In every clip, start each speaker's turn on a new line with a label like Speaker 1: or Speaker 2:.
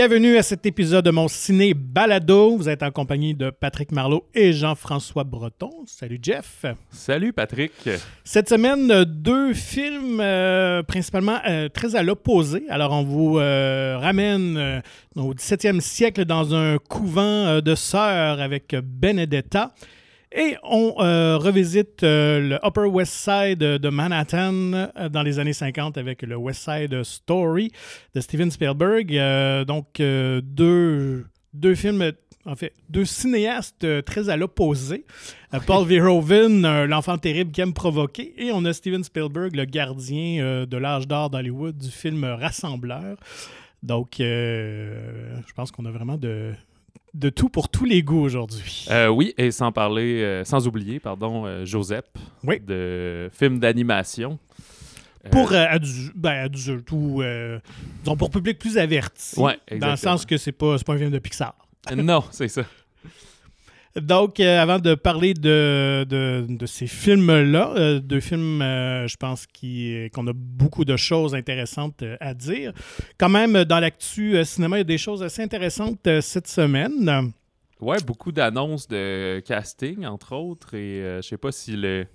Speaker 1: Bienvenue à cet épisode de mon ciné balado. Vous êtes en compagnie de Patrick Marlot et Jean-François Breton. Salut Jeff.
Speaker 2: Salut Patrick.
Speaker 1: Cette semaine, deux films euh, principalement euh, très à l'opposé. Alors on vous euh, ramène au 17e siècle dans un couvent de sœurs avec Benedetta. Et on euh, revisite euh, le Upper West Side de Manhattan euh, dans les années 50 avec le West Side Story de Steven Spielberg. Donc, deux, deux films, en fait, deux cinéastes très à l'opposé. Euh, Paul Verhoeven, l'enfant terrible qui aime provoquer, et on a Steven Spielberg, le gardien de l'âge d'or d'Hollywood du film Rassembleur. Donc, euh, je pense qu'on a vraiment de, de tout pour tous les goûts aujourd'hui.
Speaker 2: Euh, oui, et sans parler, euh, sans oublier, pardon, euh, Joseph,
Speaker 1: Oui.
Speaker 2: de film d'animation.
Speaker 1: Pour euh, adu- ben, adultes ou disons pour public plus averti.
Speaker 2: Ouais,
Speaker 1: Dans le sens que c'est pas, pas un film de Pixar.
Speaker 2: non, c'est ça.
Speaker 1: Donc, euh, avant de parler de, de, de ces films-là, euh, deux films, euh, je pense qui- qu'on a beaucoup de choses intéressantes euh, à dire. Quand même, euh, dans l'actu euh, cinéma, il y a des choses assez intéressantes euh, cette semaine.
Speaker 2: Ouais, beaucoup d'annonces de casting, entre autres, et euh, je sais pas si le-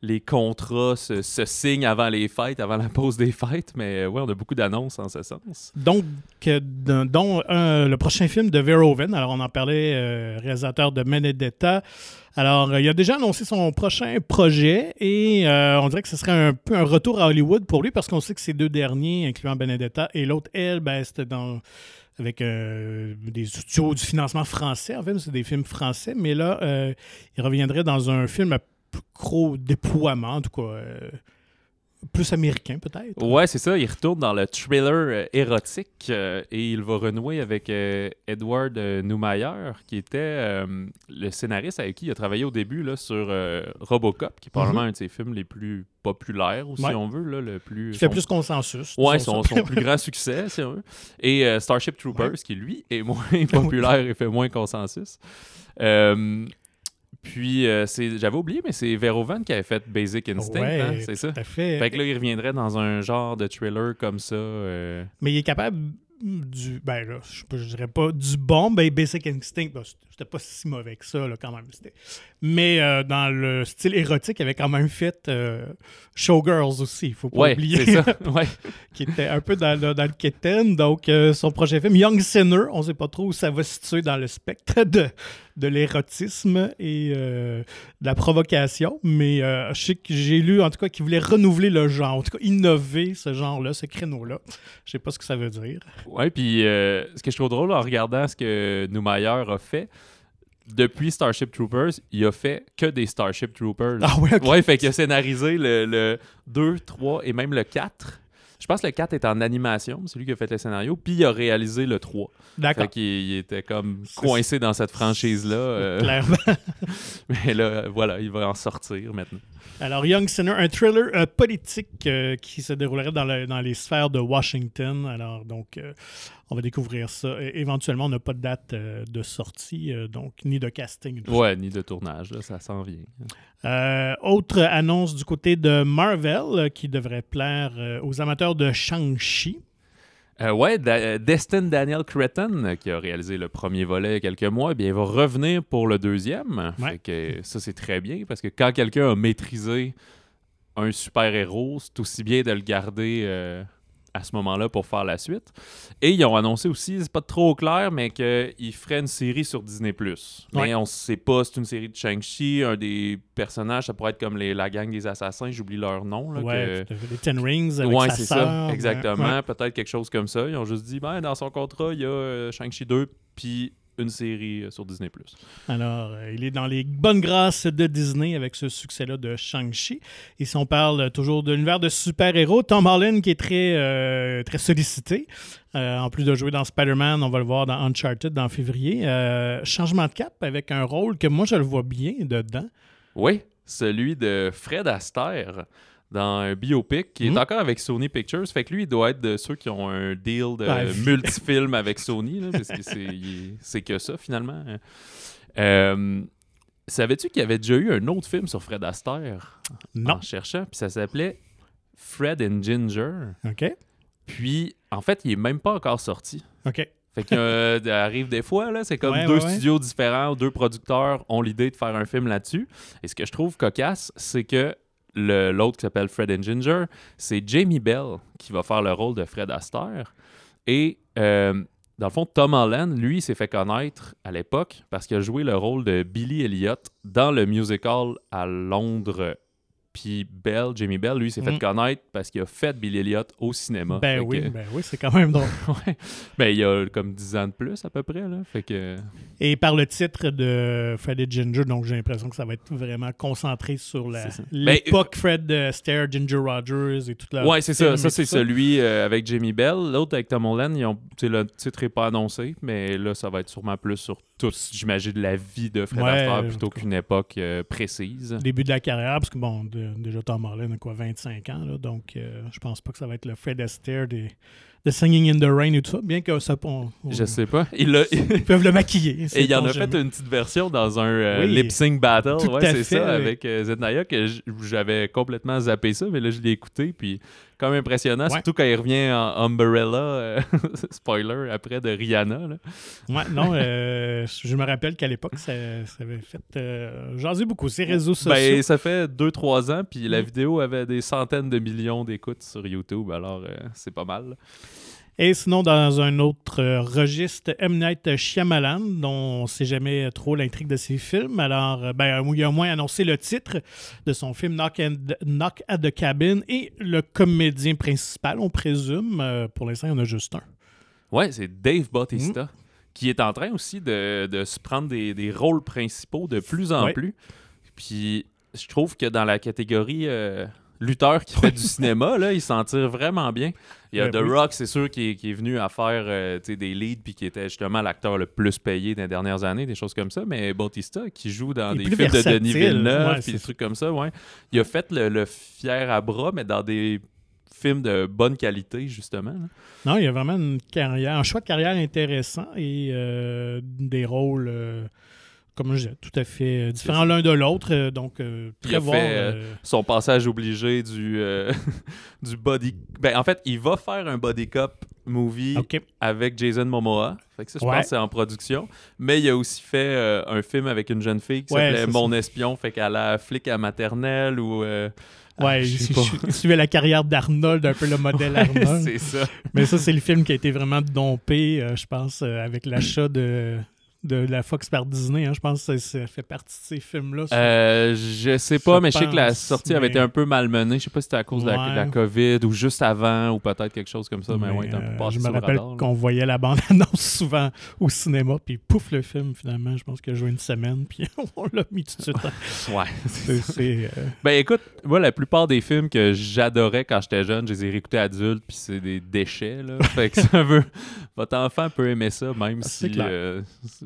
Speaker 2: les contrats se, signent avant les fêtes, avant la pause des fêtes, mais euh, ouais, on a beaucoup d'annonces en ce sens.
Speaker 1: Donc, dont euh, le prochain film de Verhoeven. Alors, on en parlait, euh, réalisateur de Benedetta. Alors, il a déjà annoncé son prochain projet et on dirait que ce serait un peu un retour à Hollywood pour lui parce qu'on sait que ces deux derniers, incluant Benedetta et l'autre, elle, ben, c'était dans avec des studios du financement français. En fait, c'est des films français, mais là, il reviendrait dans un film plus gros déploiement, en tout cas, euh, plus américain peut-être.
Speaker 2: Ouais, c'est ça. Il retourne dans le thriller euh, érotique euh, et il va renouer avec euh, Edward Neumayer, qui était le scénariste avec qui il a travaillé au début là, sur Robocop, qui est probablement un de ses films les plus populaires, ou
Speaker 1: Mhm. Ouais.
Speaker 2: si on veut, là, le plus.
Speaker 1: Qui fait
Speaker 2: son-
Speaker 1: plus consensus.
Speaker 2: Ouais, son, plus grand succès, si on veut. Et Starship Troopers, qui lui est moins populaire et fait moins consensus. Puis, euh, c'est- j'avais oublié, mais c'est Verhoeven qui avait fait Basic Instinct,
Speaker 1: Ouais,
Speaker 2: hein, c'est ça?
Speaker 1: Tout à fait.
Speaker 2: Fait que là, il reviendrait dans un genre de thriller comme ça. euh,
Speaker 1: Mais il est capable du. Ben là, je, dirais pas du bon, ben Basic Instinct, ben, c'était- pas si mauvais que ça, là, quand même. Mais euh, dans le style érotique, il avait quand même fait euh, Showgirls aussi, il faut pas
Speaker 2: Ouais,
Speaker 1: oublier.
Speaker 2: c'est ça. Ouais.
Speaker 1: qui était un peu dans, le- dans le quétaine. Donc, euh, son prochain film, Young Sinner, on sait pas trop où ça va se situer dans le spectre de, de l'érotisme et euh, de la provocation. Mais euh, je sais que j'ai lu, en tout cas, qu'il voulait renouveler le genre, en tout cas, innover ce genre-là, ce créneau-là. Je sais pas ce que ça veut dire.
Speaker 2: Ouais, puis euh, ce que je trouve drôle en regardant ce que Neumayer a fait, depuis Starship Troopers, il a fait que des Starship Troopers.
Speaker 1: Ah ouais, ok.
Speaker 2: Ouais, fait qu'il a scénarisé le, le 2, 3 et même le 4. Je pense que le 4 est en animation, c'est lui qui a fait le scénario, puis il a réalisé le 3.
Speaker 1: D'accord.
Speaker 2: Fait qu'il il était comme coincé dans cette franchise-là. euh,
Speaker 1: Clairement.
Speaker 2: mais là, voilà, il va en sortir maintenant.
Speaker 1: Alors, Young Sinner, un thriller euh, politique euh, qui se déroulerait dans, le- dans les sphères de Washington. Alors, donc, on va découvrir ça. Éventuellement, on n'a pas de date euh, de sortie, euh, donc, ni de casting.
Speaker 2: Ouais, ni de tournage, là, ça s'en vient.
Speaker 1: Euh, autre annonce du côté de Marvel qui devrait plaire aux amateurs de Shang-Chi.
Speaker 2: Euh, ouais, Da- Destin Daniel Cretton, qui a réalisé le premier volet il y a quelques mois, eh bien, il va revenir pour le deuxième.
Speaker 1: Ouais.
Speaker 2: Fait que ça, c'est très bien parce que quand quelqu'un a maîtrisé un super-héros, c'est aussi bien de le garder euh, à ce moment-là pour faire la suite. Et ils ont annoncé aussi, c'est pas trop clair, mais qu'ils feraient une série sur Disney+. Mais
Speaker 1: Ouais.
Speaker 2: on sait pas, c'est une série de Shang-Chi, un des personnages, ça pourrait être comme les, la gang des assassins, j'oublie leur nom. Là,
Speaker 1: Ouais,
Speaker 2: que-
Speaker 1: les Ten Rings avec
Speaker 2: Ouais,
Speaker 1: sa
Speaker 2: c'est ça, exactement.
Speaker 1: Ouais.
Speaker 2: Peut-être quelque chose comme ça. Ils ont juste dit, ben, dans son contrat, il y a euh, Shang-Chi 2, puis une série euh, sur Disney+.
Speaker 1: Alors, euh, il est dans les bonnes grâces de Disney avec ce succès-là de Shang-Chi. Et si on parle toujours de l'univers de super-héros, Tom Holland qui est très, euh, très sollicité. Euh, en plus de jouer dans Spider-Man, on va le voir dans Uncharted en février. Euh, changement de cap avec un rôle que moi, je le vois bien dedans.
Speaker 2: Oui, celui de Fred Astaire dans un biopic qui est encore avec Sony Pictures. Fait que lui, il doit être de ceux qui ont un deal de
Speaker 1: Ah, vi-
Speaker 2: multifilm avec Sony, là, parce que c'est, que ça, finalement. Euh, savais-tu qu'il y avait déjà eu un autre film sur Fred Astaire
Speaker 1: Non.
Speaker 2: en cherchant? Puis ça s'appelait Fred and Ginger.
Speaker 1: OK?
Speaker 2: Puis, en fait, il est même pas encore sorti.
Speaker 1: OK.
Speaker 2: Fait a, euh, arrive des fois, là, c'est comme
Speaker 1: Ouais,
Speaker 2: deux
Speaker 1: ouais, ouais.
Speaker 2: studios différents, deux producteurs ont l'idée de faire un film là-dessus. Et ce que je trouve cocasse, c'est que l'autre qui s'appelle Fred and Ginger, c'est Jamie Bell qui va faire le rôle de Fred Astaire. Et euh, dans le fond, Tom Holland, lui, s'est fait connaître à l'époque parce qu'il a joué le rôle de Billy Elliot dans le musical à Londres. Puis Bell, Jamie Bell, lui, s'est fait
Speaker 1: Mm.
Speaker 2: connaître parce qu'il a fait Billy Elliot au cinéma.
Speaker 1: Ben
Speaker 2: Fait
Speaker 1: oui,
Speaker 2: que-
Speaker 1: ben oui, c'est quand même drôle.
Speaker 2: ouais. Ben, il y a comme 10 ans de plus à peu près. Là. Fait que.
Speaker 1: Et par le titre de Fred et Ginger, donc j'ai l'impression que ça va être vraiment concentré sur.
Speaker 2: Ben,
Speaker 1: l'époque Fred Astaire, Ginger Rogers et toute la.
Speaker 2: Ouais, c'est ça. Ça, c'est celui euh, avec Jamie Bell. L'autre avec Tom Holland, ils ont, le titre n'est pas annoncé, mais là, ça va être sûrement plus sur tout, j'imagine, la vie de Fred
Speaker 1: Ouais,
Speaker 2: Astaire plutôt qu'une époque euh, précise.
Speaker 1: Début de la carrière, parce que bon, de- déjà Tom Holland a quoi, 25 ans, là, donc euh, je pense pas que ça va être le Fred Astaire des, de Singing in the Rain et tout ça, bien que ça, on- on-
Speaker 2: Je sais pas. Il a-
Speaker 1: ils peuvent le maquiller.
Speaker 2: Et il en a fait une petite version dans un euh,
Speaker 1: Oui.
Speaker 2: lip sync battle. Ouais, c'est ça, avec euh, Zendaya, que j'avais complètement zappé ça, mais là, je l'ai écouté, puis quand même impressionnant,
Speaker 1: Ouais.
Speaker 2: surtout quand il revient en Umbrella, euh, spoiler, après de Rihanna. là.
Speaker 1: Ouais, non, euh, je me rappelle qu'à l'époque, ça, ça avait fait euh, jaser beaucoup ces réseaux sociaux.
Speaker 2: Ben, ça fait 2-3 ans, puis la
Speaker 1: Mm.
Speaker 2: vidéo avait des centaines de millions d'écoutes sur YouTube, alors euh, c'est pas mal.
Speaker 1: Et sinon, dans un autre euh, registre, M. Night Shyamalan, dont on ne sait jamais trop l'intrigue de ses films. Alors, euh, ben, il a au moins annoncé le titre de son film Knock, and- Knock at the Cabin et le comédien principal, on présume. Euh, pour l'instant, il y en a juste un.
Speaker 2: Ouais, c'est Dave Bautista,
Speaker 1: Mm.
Speaker 2: qui est en train aussi de, de se prendre des, des rôles principaux de plus en plus. Puis je trouve que dans la catégorie euh, lutteur qui fait du cinéma, là, il s'en tire vraiment bien. Il y a
Speaker 1: Ouais,
Speaker 2: The
Speaker 1: oui.
Speaker 2: Rock, c'est sûr, qui est, qui est venu à faire euh, des leads, puis qui était justement l'acteur le plus payé des dernières années, des choses comme ça. Mais Bautista, qui joue dans des films de Denis. Villeneuve,
Speaker 1: Ouais,
Speaker 2: puis des trucs comme ça, ouais. Il a fait le, le fier à bras, mais dans des films de bonne qualité, justement. là.
Speaker 1: Non, il y a vraiment une carrière, un choix de carrière intéressant et euh, des rôles, euh, comme je disais, tout à fait euh, différents l'un de l'autre. euh, donc, euh,
Speaker 2: Il
Speaker 1: très
Speaker 2: a
Speaker 1: voir.
Speaker 2: fait, euh, son passage obligé du, euh, du body. Ben, en fait, il va faire un body cop movie avec Jason Momoa. Fait que ça, je
Speaker 1: Ouais.
Speaker 2: pense que c'est en production. Mais il a aussi fait un film avec une jeune fille qui
Speaker 1: Ouais,
Speaker 2: s'appelait Mon espion. Fait qu'elle a flic à maternelle ou. ah,
Speaker 1: Ouais,
Speaker 2: je
Speaker 1: suivait la carrière d'Arnold, un peu le modèle Arnold.
Speaker 2: c'est ça.
Speaker 1: Mais ça, c'est le film qui a été vraiment dompé, euh, je pense, euh, avec l'achat de, de la Fox par Disney. hein. Je pense que ça, ça fait partie de ces films-là.
Speaker 2: Euh, je sais pas,
Speaker 1: Je
Speaker 2: mais je sais que la sortie avait été un peu malmenée. Je sais pas si c'était à cause de, la,
Speaker 1: Ouais.
Speaker 2: de la COVID ou juste avant ou peut-être quelque chose comme ça. Mais, ouais, un peu
Speaker 1: euh, je me rappelle qu'on voyait la bande-annonce souvent au cinéma, puis pouf, le film, finalement, je pense qu'il a joué une semaine, puis on l'a mis tout de suite.
Speaker 2: Ouais.
Speaker 1: Euh,
Speaker 2: Ben écoute, moi la plupart des films que j'adorais quand j'étais jeune, je les ai réécoutés adultes puis c'est des déchets là. fait que ça veut votre enfant peut aimer ça même
Speaker 1: Ah,
Speaker 2: si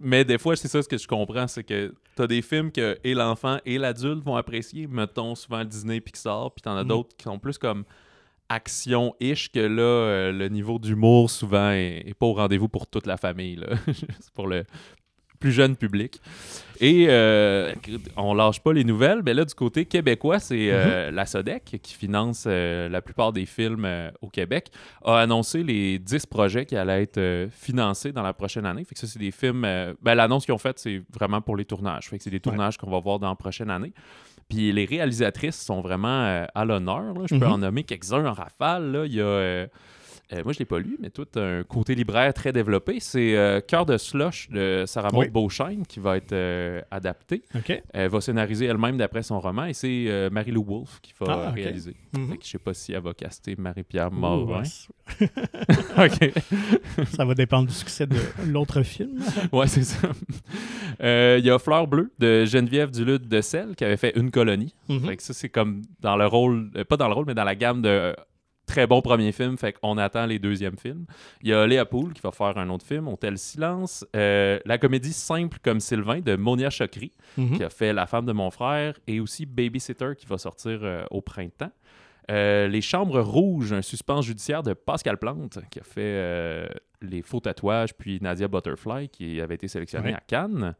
Speaker 2: mais des fois c'est ça ce que je comprends, c'est que t'as des films que et l'enfant et l'adulte vont apprécier, mettons souvent Disney Pixar, puis t'en as
Speaker 1: Mm.
Speaker 2: d'autres qui sont plus comme action-ish que là euh, le niveau d'humour souvent est, est pas au rendez-vous pour toute la famille c'est pour le plus jeune public. Et euh, on lâche pas les nouvelles, mais là, du côté québécois, c'est euh, la SODEC qui finance euh, la plupart des films euh, au Québec, a annoncé les 10 projets qui allaient être financés dans la prochaine année. Fait que ça, c'est des films. ben, L'annonce qu'ils ont faite, c'est vraiment pour les tournages. Fait que c'est des tournages qu'on va voir dans la prochaine année. Puis les réalisatrices sont vraiment à l'honneur. Je peux
Speaker 1: Mhm.
Speaker 2: en nommer quelques-uns en rafale. là. Il y a. euh, moi, je ne l'ai pas lu, mais tout un côté libraire très développé. C'est euh, Cœur de slush de Sarah Maud
Speaker 1: Oui.
Speaker 2: Beauchesne qui va être euh, adapté. Elle va scénariser elle-même d'après son roman et c'est euh, Marie-Lou Wolfe qui va
Speaker 1: Ah,
Speaker 2: réaliser.
Speaker 1: Mhm.
Speaker 2: Je sais pas si elle va caster Marie-Pierre
Speaker 1: Ouh,
Speaker 2: Morin.
Speaker 1: ouais, ça va dépendre du succès de l'autre film.
Speaker 2: Ouais, c'est ça. Il y a Fleur bleue de Geneviève Duluth de Selle qui avait fait Une colonie. Fait que ça, c'est comme dans le rôle, pas dans le rôle, mais dans la gamme de très bons premiers films. Fait qu'on attend les deuxièmes films. Il y a Léa Poul qui va faire un autre film, Hôtel Silence. Euh, la comédie Simple comme Sylvain de Monia Chokri,
Speaker 1: Mhm.
Speaker 2: qui a fait La femme de mon frère, et aussi Babysitter qui va sortir euh, au printemps. Euh, les Chambres Rouges, un suspense judiciaire de Pascal Plante, qui a fait Les Faux Tatouages, puis Nadia Butterfly, qui avait été sélectionné
Speaker 1: Ouais.
Speaker 2: à Cannes.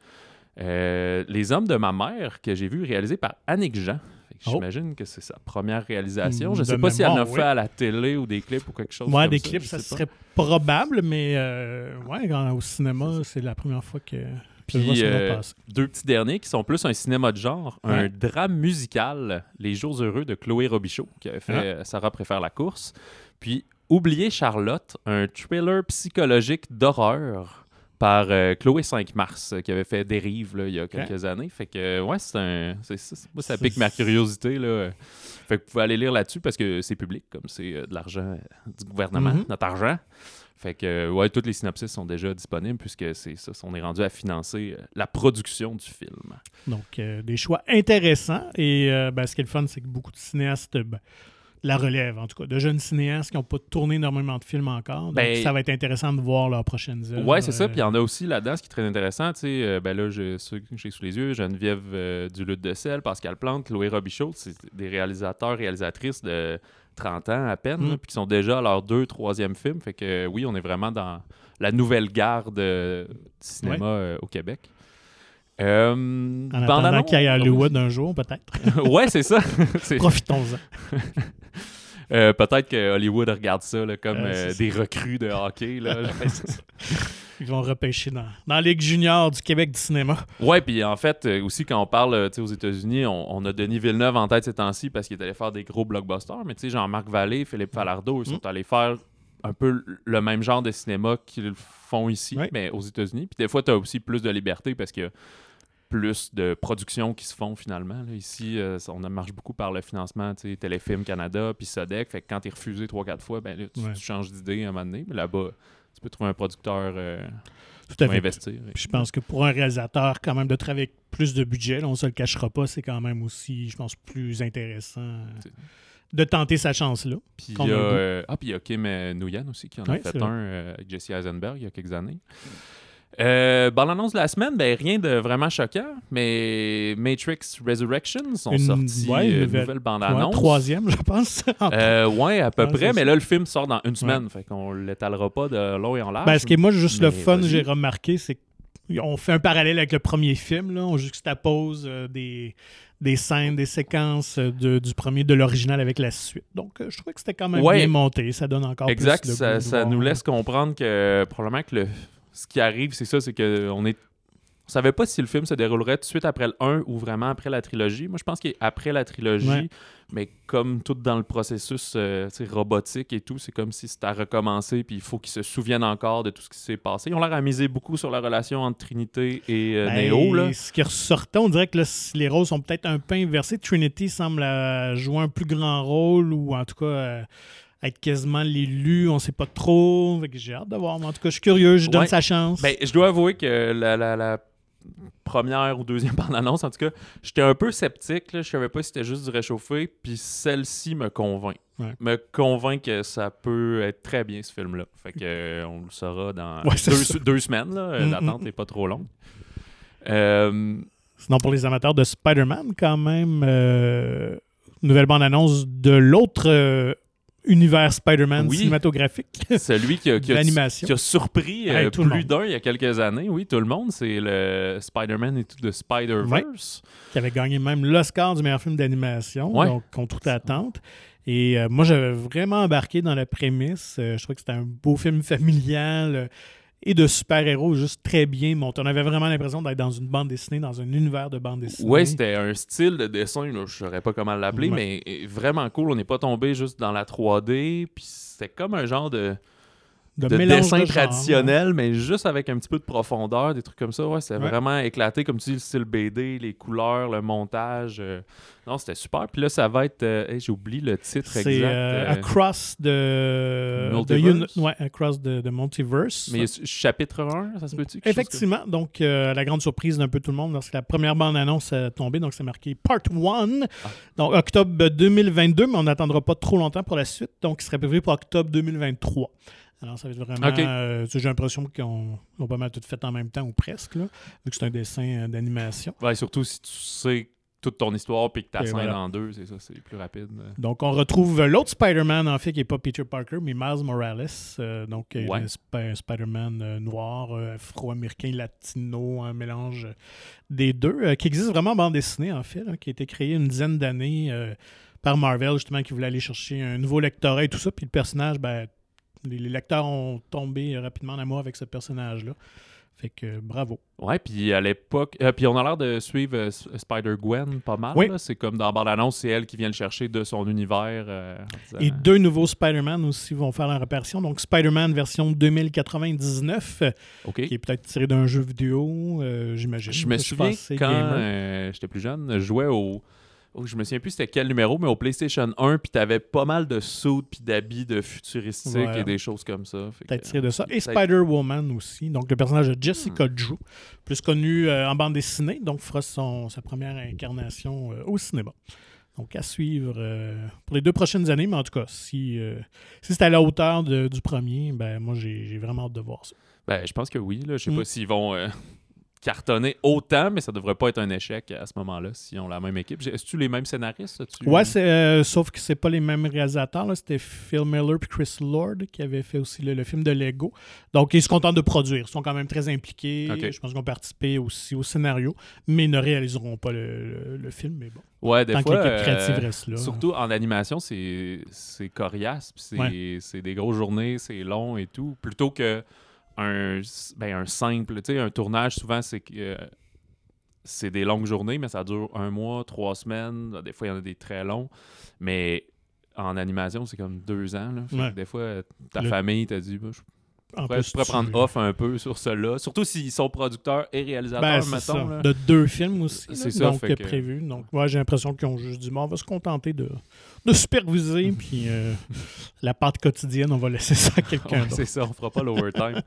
Speaker 2: Les Hommes de ma mère, que j'ai vu réalisé par Annick Jean.
Speaker 1: Oh.
Speaker 2: J'imagine que c'est sa première réalisation. Je sais
Speaker 1: de
Speaker 2: pas si elle en a fait
Speaker 1: oui.
Speaker 2: à la télé ou des clips ou quelque chose
Speaker 1: Ouais,
Speaker 2: comme
Speaker 1: des
Speaker 2: ça,
Speaker 1: clips, ça
Speaker 2: sais
Speaker 1: serait probable, mais euh, ouais, quand- au cinéma, c'est la première fois que
Speaker 2: Puis, euh, deux petits derniers qui sont plus un cinéma de genre, un drame musical, Les Jours Heureux de Chloé Robichaud, qui avait fait
Speaker 1: Ah.
Speaker 2: Sarah préfère la course. Puis Oublier Charlotte, un thriller psychologique d'horreur par euh, Chloé 5 Mars, euh, qui avait fait Dérive là, il y a quelques années. Fait que, euh, ouais, c'est un. moi, ça pique ma curiosité. Là. Fait que vous pouvez aller lire là-dessus parce que c'est public, comme c'est de l'argent du gouvernement,
Speaker 1: Mhm.
Speaker 2: notre argent. Fait que, ouais, toutes les synopsis sont déjà disponibles puisque c'est ça, on est rendu à financer la production du film.
Speaker 1: Donc, euh, des choix intéressants. Et euh, ben, ce qui est le fun, c'est que beaucoup de cinéastes ben, la relèvent, en tout cas, de jeunes cinéastes qui n'ont pas tourné énormément de films encore. Donc,
Speaker 2: Ben-
Speaker 1: ça va être intéressant de voir leurs prochaines œuvres.
Speaker 2: Ouais, c'est ça.
Speaker 1: Euh,
Speaker 2: Puis il y en a aussi là-dedans, ce qui est très intéressant. Tu sais, euh, ben là, je- ceux que j'ai sous les yeux, Geneviève euh, Duluth de Sel, Pascal Plante, Chloé Robichaud, c'est des réalisateurs, réalisatrices de 30 ans à peine,
Speaker 1: Mm.
Speaker 2: là, puis qui sont déjà à leur deux, troisième film. Fait que euh, oui, on est vraiment dans la nouvelle garde du cinéma euh, au Québec. Euh,
Speaker 1: En attendant qu'il y ait Hollywood un jour, peut-être.
Speaker 2: ouais, c'est ça.
Speaker 1: Profitons-en.
Speaker 2: euh, Peut-être que Hollywood regarde ça là, comme
Speaker 1: Euh,
Speaker 2: euh, des recrues de hockey. Là.
Speaker 1: Ils vont repêcher dans, dans la Ligue junior du Québec du cinéma.
Speaker 2: Ouais, puis en fait, aussi, quand on parle aux États-Unis, on, on a Denis Villeneuve en tête ces temps-ci parce qu'il est allé faire des gros blockbusters. Mais tu sais, Jean-Marc Vallée, Philippe Falardeau, ils sont allés faire un peu le même genre de cinéma qu'ils font ici, mais aux États-Unis. Puis des fois, tu as aussi plus de liberté parce qu'il y a plus de productions qui se font finalement. là. Ici, euh, on marche beaucoup par le financement, Téléfilm Canada, puis Sodec. Fait que quand tu es refusé 3-4 fois, ben là, tu,
Speaker 1: Ouais.
Speaker 2: tu changes d'idée à un moment donné. Mais là-bas, tu peux trouver un producteur euh,
Speaker 1: Tout
Speaker 2: qui
Speaker 1: à
Speaker 2: va
Speaker 1: fait.
Speaker 2: investir.
Speaker 1: Puis je pense que pour un réalisateur, quand même, de travailler avec plus de budget, là, on ne se le cachera pas, c'est quand même aussi, je pense, plus intéressant euh, de tenter sa chance-là.
Speaker 2: Puis
Speaker 1: Qu'on
Speaker 2: il y a, euh, ah, puis il y a Kim Nguyen aussi qui en a
Speaker 1: Ouais,
Speaker 2: fait un euh, avec Jesse Eisenberg il y a quelques années. Euh, bon, l'annonce de la semaine, ben, rien de vraiment choquant, mais Matrix Resurrections sont
Speaker 1: Une-
Speaker 2: sortis
Speaker 1: ouais, une
Speaker 2: euh,
Speaker 1: nouvelle- Ouais,
Speaker 2: bande-annonce.
Speaker 1: troisième, je pense.
Speaker 2: Euh, ouais, à peu
Speaker 1: Ouais,
Speaker 2: près, mais
Speaker 1: ça.
Speaker 2: là, le film sort dans une semaine, fait qu'on l'étalera pas de long et en large.
Speaker 1: Ben, ce qui est moi juste le fun, j'ai remarqué, c'est qu'on fait un parallèle avec le premier film. Là. On juxtapose euh, des, des scènes, des séquences euh, de- du premier, de l'original avec la suite. Donc, je trouvais que c'était quand même
Speaker 2: Ouais.
Speaker 1: bien monté. Ça donne encore
Speaker 2: Exact,
Speaker 1: plus
Speaker 2: ça,
Speaker 1: goût de
Speaker 2: ça
Speaker 1: voir.
Speaker 2: nous laisse comprendre que probablement que le, ce qui arrive, c'est ça, c'est que on est. On savait pas si le film se déroulerait tout de suite après le 1 ou vraiment après la trilogie. Moi, je pense qu'il est après la trilogie,
Speaker 1: Ouais.
Speaker 2: mais comme tout dans le processus euh, robotique et tout, c'est comme si c'était à recommencer, puis il faut qu'ils se souviennent encore de tout ce qui s'est passé. Ils ont l'air à miser beaucoup sur la relation entre Trinité et euh,
Speaker 1: Ben,
Speaker 2: Neo. Là.
Speaker 1: Ce qui ressortait, on dirait que là, les rôles sont peut-être un peu inversés. Trinity semble euh, jouer un plus grand rôle ou en tout cas euh, être quasiment l'élu. On sait pas trop. J'ai hâte de voir. Mais en tout cas, je suis curieux. Je donne sa chance.
Speaker 2: Ben, je dois avouer que la, la- la première ou deuxième bande-annonce, en tout cas, j'étais un peu sceptique. Là. Je savais pas si c'était juste du réchauffé. Puis celle-ci me convainc.
Speaker 1: Ouais.
Speaker 2: Me convainc que ça peut être très bien, ce film-là. Fait que euh, on le saura dans
Speaker 1: Ouais,
Speaker 2: deux, semaines. là.
Speaker 1: Mm,
Speaker 2: L'attente
Speaker 1: mm,
Speaker 2: n'est pas trop longue. Euh,
Speaker 1: Sinon, pour les amateurs de Spider-Man, quand même, euh, nouvelle bande-annonce de l'autre univers Spider-Man
Speaker 2: Oui.
Speaker 1: cinématographique.
Speaker 2: celui qui a, qui a-
Speaker 1: L'animation.
Speaker 2: qui a surpris euh,
Speaker 1: Hey, tout le
Speaker 2: plus
Speaker 1: monde.
Speaker 2: d'un il y a quelques années. Oui, tout le monde. C'est le Spider-Man et tout de Spider-Verse.
Speaker 1: qui avait gagné même l'Oscar du meilleur film d'animation,
Speaker 2: Ouais.
Speaker 1: donc contre toute attente. Et euh, moi, j'avais vraiment embarqué dans la prémisse. Euh, je trouvais que c'était un beau film familial euh, et de super-héros juste très bien monté. On avait vraiment l'impression d'être dans une bande dessinée, dans un univers de bande dessinée.
Speaker 2: Ouais, c'était un style de dessin, là, je saurais pas comment l'appeler,
Speaker 1: Ouais.
Speaker 2: mais vraiment cool. On n'est pas tombé juste dans la 3D, puis c'était comme un genre de,
Speaker 1: de,
Speaker 2: de dessin
Speaker 1: de
Speaker 2: traditionnel, mais juste avec un petit peu de profondeur, des trucs comme ça. Ouais,
Speaker 1: Ouais.
Speaker 2: vraiment éclaté, comme tu dis, le style BD, les couleurs, le montage. euh, Non, c'était super. Puis là, ça va être. euh, hey, J'ai oublié le titre
Speaker 1: C'est
Speaker 2: exact.
Speaker 1: euh,
Speaker 2: euh,
Speaker 1: Across de,
Speaker 2: Multiverse?
Speaker 1: de uni- ouais, Across the, the Multiverse.
Speaker 2: Mais chapitre 1, ça se peut-tu?
Speaker 1: Effectivement, donc la grande surprise d'un peu tout le monde lorsque la première bande-annonce est tombée, donc c'est marqué Part 1,
Speaker 2: Ah.
Speaker 1: donc octobre 2022, mais on n'attendra pas trop longtemps pour la suite, donc il serait prévu pour octobre 2023. Alors ça va être vraiment,
Speaker 2: Ok.
Speaker 1: euh, j'ai l'impression qu'ils ont, pas mal tout fait en même temps ou presque, là, vu que c'est un dessin euh, d'animation.
Speaker 2: Ouais, surtout si tu sais toute ton histoire puis que tu scène
Speaker 1: voilà.
Speaker 2: en deux, c'est ça, c'est plus rapide.
Speaker 1: Donc, on retrouve l'autre Spider-Man, en fait, qui n'est pas Peter Parker, mais Miles Morales. euh, donc, euh,
Speaker 2: Ouais.
Speaker 1: le Sp- un Spider-Man euh, noir, euh, afro-américain, latino, un mélange des deux, euh, qui existe vraiment en bande dessinée, en fait, là, qui a été créé une dizaine d'années euh, par Marvel, justement, qui voulait aller chercher un nouveau lectorat et tout ça. Puis le personnage, ben, les, les lecteurs ont tombé rapidement en amour avec ce personnage-là. Fait que euh, bravo.
Speaker 2: Ouais, puis à l'époque, euh, puis on a l'air de suivre euh, Spider-Gwen pas mal.
Speaker 1: Oui.
Speaker 2: C'est comme dans bande-annonce, c'est elle qui vient le chercher de son univers. euh, disant-
Speaker 1: Et deux nouveaux Spider-Man aussi vont faire leur apparition. Donc, Spider-Man version 2099, euh,
Speaker 2: OK.
Speaker 1: qui est peut-être tiré d'un jeu vidéo, j'imagine.
Speaker 2: Je me souviens quand j'étais plus jeune, je jouais au. Oh, je me souviens plus c'était quel numéro, mais au PlayStation 1, puis t'avais pas mal de suits puis d'habits de futuristiques
Speaker 1: Ouais.
Speaker 2: et des choses comme ça. Que-
Speaker 1: tiré de ça. Et Spider-Woman aussi. Donc, le personnage de Jessica
Speaker 2: Hmm.
Speaker 1: Drew, plus connu euh, en bande dessinée, donc fera son, sa première incarnation euh, au cinéma. Donc, à suivre euh, pour les deux prochaines années, mais en tout cas, si, si c'est à la hauteur de- du premier, ben moi, j'ai j'ai vraiment hâte de voir ça.
Speaker 2: Ben, je pense que oui. Là. Je sais
Speaker 1: Mm.
Speaker 2: pas s'ils vont euh, cartonner autant, mais ça devrait pas être un échec à ce moment-là s'ils ont la même équipe. Est-ce tu les mêmes scénaristes? là-dessus?
Speaker 1: Ouais, euh, sauf que c'est pas les mêmes réalisateurs. C'était Phil Miller et Chris Lord qui avaient fait aussi le, le film de Lego. Donc, ils se contentent de produire. Ils sont quand même très impliqués. Je pense qu'ils ont participé aussi au scénario, mais ils ne réaliseront pas le, le- le film. Mais bon,
Speaker 2: Ouais, des
Speaker 1: tant que
Speaker 2: fois.
Speaker 1: l'équipe créative
Speaker 2: euh,
Speaker 1: reste là.
Speaker 2: Surtout en animation, c'est coriace, puis c'est
Speaker 1: Ouais.
Speaker 2: c'est des grosses journées, c'est long et tout. Plutôt que un, ben, un simple, tu sais, un tournage, souvent, c'est que euh, c'est des longues journées, mais ça dure un mois, trois semaines. Des fois, il y en a des très longs. Mais en animation, c'est comme deux ans. Là. Fait que
Speaker 1: Ouais.
Speaker 2: Des fois, ta
Speaker 1: Le-
Speaker 2: famille t'a dit, bah, je
Speaker 1: En plus,
Speaker 2: je pourrais
Speaker 1: tu-
Speaker 2: prendre off un peu sur cela. Surtout s'ils sont producteurs et
Speaker 1: Ben,
Speaker 2: réalisateurs,
Speaker 1: c'est
Speaker 2: mettons.
Speaker 1: ça. De deux films aussi.
Speaker 2: C'est ça,
Speaker 1: donc,
Speaker 2: fait que-
Speaker 1: prévu. Donc, ouais, j'ai l'impression qu'ils ont juste dit, bon, on va se contenter de, de superviser, puis euh, la pâte quotidienne, on va laisser ça à quelqu'un
Speaker 2: Ouais, c'est ça, on fera pas l'overtime.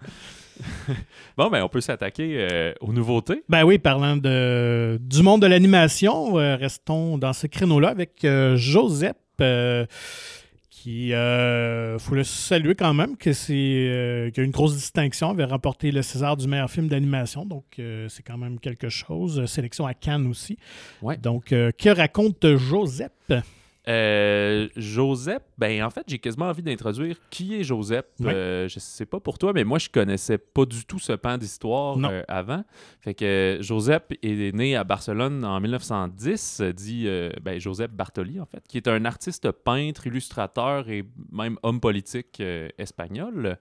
Speaker 2: bon, ben, on peut s'attaquer euh, aux nouveautés.
Speaker 1: Ben oui, parlant de, du monde de l'animation, euh, restons dans ce créneau-là avec Joseph, euh, qui, euh, faut le saluer quand même, que c'est euh, qu'il a une grosse distinction, il avait remporté le César du meilleur film d'animation, donc euh, c'est quand même quelque chose. Sélection à Cannes aussi.
Speaker 2: Ouais.
Speaker 1: Donc, que raconte Joseph?
Speaker 2: Euh, Joseph, ben en fait, j'ai quasiment envie d'introduire qui est Joseph.
Speaker 1: Ouais.
Speaker 2: Euh, je sais pas pour toi, mais moi, je connaissais pas du tout ce pan d'histoire euh, avant. Fait que Joseph est né à Barcelone en 1910, euh, dit euh, ben, Joseph Bartoli, en fait, qui est un artiste peintre, illustrateur et même homme politique espagnol.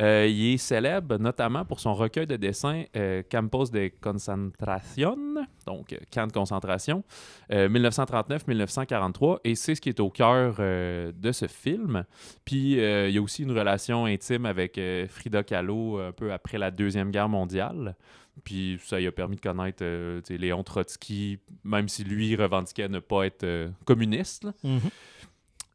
Speaker 2: Euh, il est célèbre notamment pour son recueil de dessins euh, Campos de Concentración, donc euh, camp de concentration, euh, 1939-1943, et c'est ce qui est au cœur euh, de ce film. Puis euh, il y a aussi une relation intime avec euh, Frida Kahlo un peu après la Deuxième Guerre mondiale. Puis ça lui a permis de connaître euh, Léon Trotsky, même si lui revendiquait ne pas être euh, communiste. là.